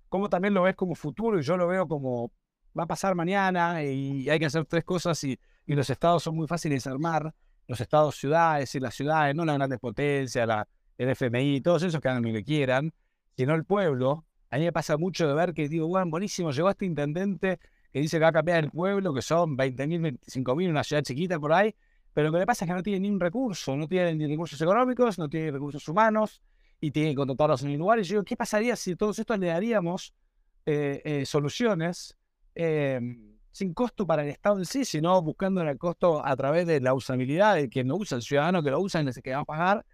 cómo también lo ves como futuro y yo lo veo como va a pasar mañana y hay que hacer tres cosas y, y los estados son muy fáciles de armar. Los estados, ciudades y las ciudades, no las grandes potencias, la, el FMI, todos esos que hagan lo que quieran, sino el pueblo a mí me pasa mucho de ver que digo, bueno, buenísimo, llegó este intendente que dice que va a cambiar el pueblo, que son 20.000, 25.000, una ciudad chiquita por ahí, pero lo que le pasa es que no tiene ni un recurso, no tiene ni recursos económicos, no tiene recursos humanos y tiene que contratarlos en el lugar. Y yo digo, ¿qué pasaría si todos estos le daríamos eh, eh, soluciones em, sin costo para el Estado en sí, sino buscando el costo a través de la usabilidad de quien lo usa, el ciudadano que lo usa y el que va a pagar?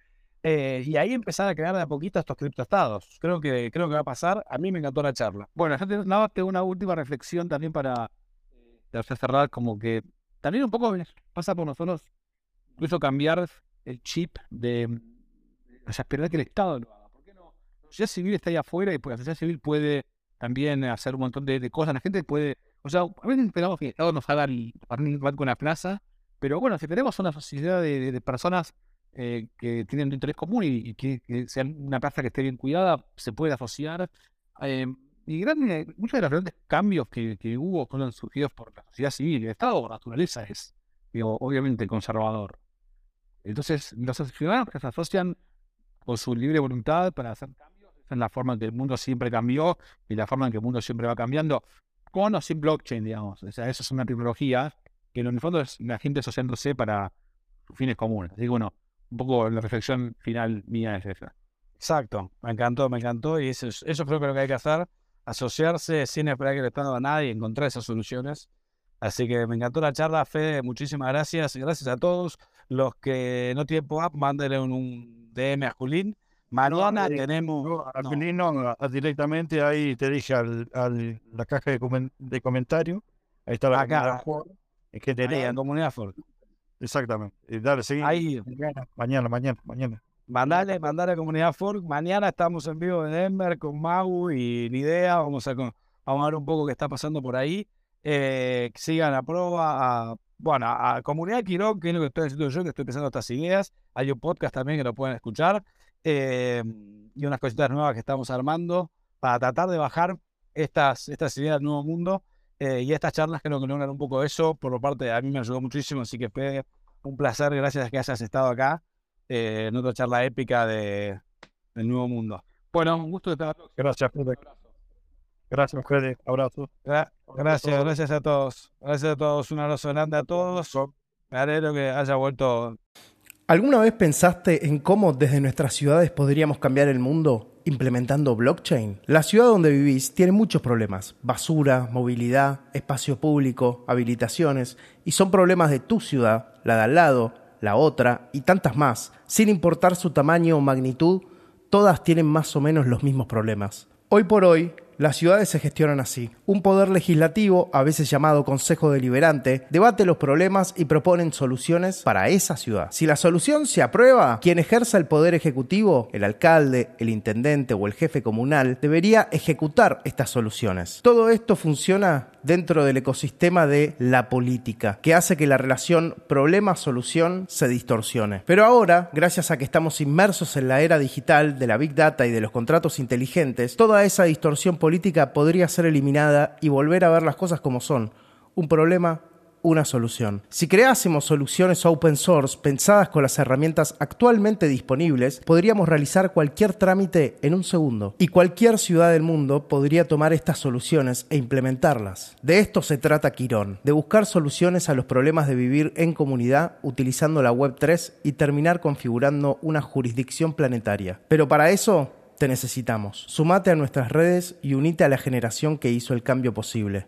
Eh, y ahí empezar a crear de a poquito estos criptoestados. Creo que, creo que va a pasar. A mí me encantó la charla. Bueno, ya nada más tengo una última reflexión también para eh, cerrar, como que también un poco pasa por nosotros incluso cambiar el chip de, o sea, esperar que el Estado lo haga. ¿Por qué no? La sociedad civil está ahí afuera y pues, la sociedad civil puede también hacer un montón de, cosas. La gente puede, o sea, a veces esperamos que el Estado nos haga el banco en la plaza, pero bueno, si tenemos una sociedad de, personas eh, que tienen un interés común y, que, sea una plaza que esté bien cuidada, se puede asociar. Eh, y muchos de los grandes cambios que, hubo fueron surgidos por la sociedad civil. El Estado, por naturaleza, es obviamente conservador. Entonces, los ciudadanos que se asocian con su libre voluntad para hacer cambios, la forma en que el mundo siempre cambió y la forma en que el mundo siempre va cambiando, con o sin blockchain, digamos. O sea, eso es una tecnología que en el fondo es la gente asociándose para fines comunes. Así que bueno, un poco la reflexión final mía es esa. Exacto, me encantó, me encantó y eso, eso creo que lo que hay que hacer, asociarse sin esperar que le Estado a nadie y encontrar esas soluciones. Así que me encantó la charla, Fede, muchísimas gracias. Gracias a todos los que no tienen pop-up, mándenle un, DM a Julín. Mañana eh, tenemos. a Julín no, directamente ahí te dije al, la caja de, comentarios. Ahí está la Acá, es que en Comunidad Ford. Exactamente. Y dale, seguí. Ahí. Mañana, mañana, mañana. Mandale, mandale a Comunidad Ford. Mañana estamos en vivo en Denver con Mau y Nidea. Vamos a, vamos a ver un poco qué está pasando por ahí. Eh, sigan a prueba, a, bueno, a Comunidad Quirón, que es lo que estoy haciendo yo, que estoy pensando estas ideas. Hay un podcast también que lo pueden escuchar. Eh, y unas cositas nuevas que estamos armando para tratar de bajar estas, estas ideas del nuevo mundo. Eh, y estas charlas creo que logran un poco eso. Por lo parte, a mí me ayudó muchísimo. Así que, fue un placer. Gracias a que hayas estado acá en otra charla épica de, del nuevo mundo. Bueno, un gusto estar. Gracias, Fede. Gracias, Fede. Abrazo. Gracias, gracias a todos. Gracias a todos. Un abrazo grande a todos. Me alegro que haya vuelto. ¿Alguna vez pensaste en cómo desde nuestras ciudades podríamos cambiar el mundo implementando blockchain? La ciudad donde vivís tiene muchos problemas. Basura, movilidad, espacio público, habilitaciones. Y son problemas de tu ciudad, la de al lado, la otra y tantas más. Sin importar su tamaño o magnitud, todas tienen más o menos los mismos problemas. Hoy por hoy, las ciudades se gestionan así. Un poder legislativo, a veces llamado Consejo Deliberante, debate los problemas y proponen soluciones para esa ciudad. Si la solución se aprueba, quien ejerza el poder ejecutivo, el alcalde, el intendente o el jefe comunal, debería ejecutar estas soluciones. Todo esto funciona dentro del ecosistema de la política, que hace que la relación problema-solución se distorsione. Pero ahora, gracias a que estamos inmersos en la era digital de la Big Data y de los contratos inteligentes, toda esa distorsión política podría ser eliminada y volver a ver las cosas como son. Un problema una solución. Si creásemos soluciones open source pensadas con las herramientas actualmente disponibles, podríamos realizar cualquier trámite en un segundo y cualquier ciudad del mundo podría tomar estas soluciones e implementarlas. De esto se trata Quirón, de buscar soluciones a los problemas de vivir en comunidad utilizando la Web3 y terminar configurando una jurisdicción planetaria. Pero para eso te necesitamos. Sumate a nuestras redes y unite a la generación que hizo el cambio posible.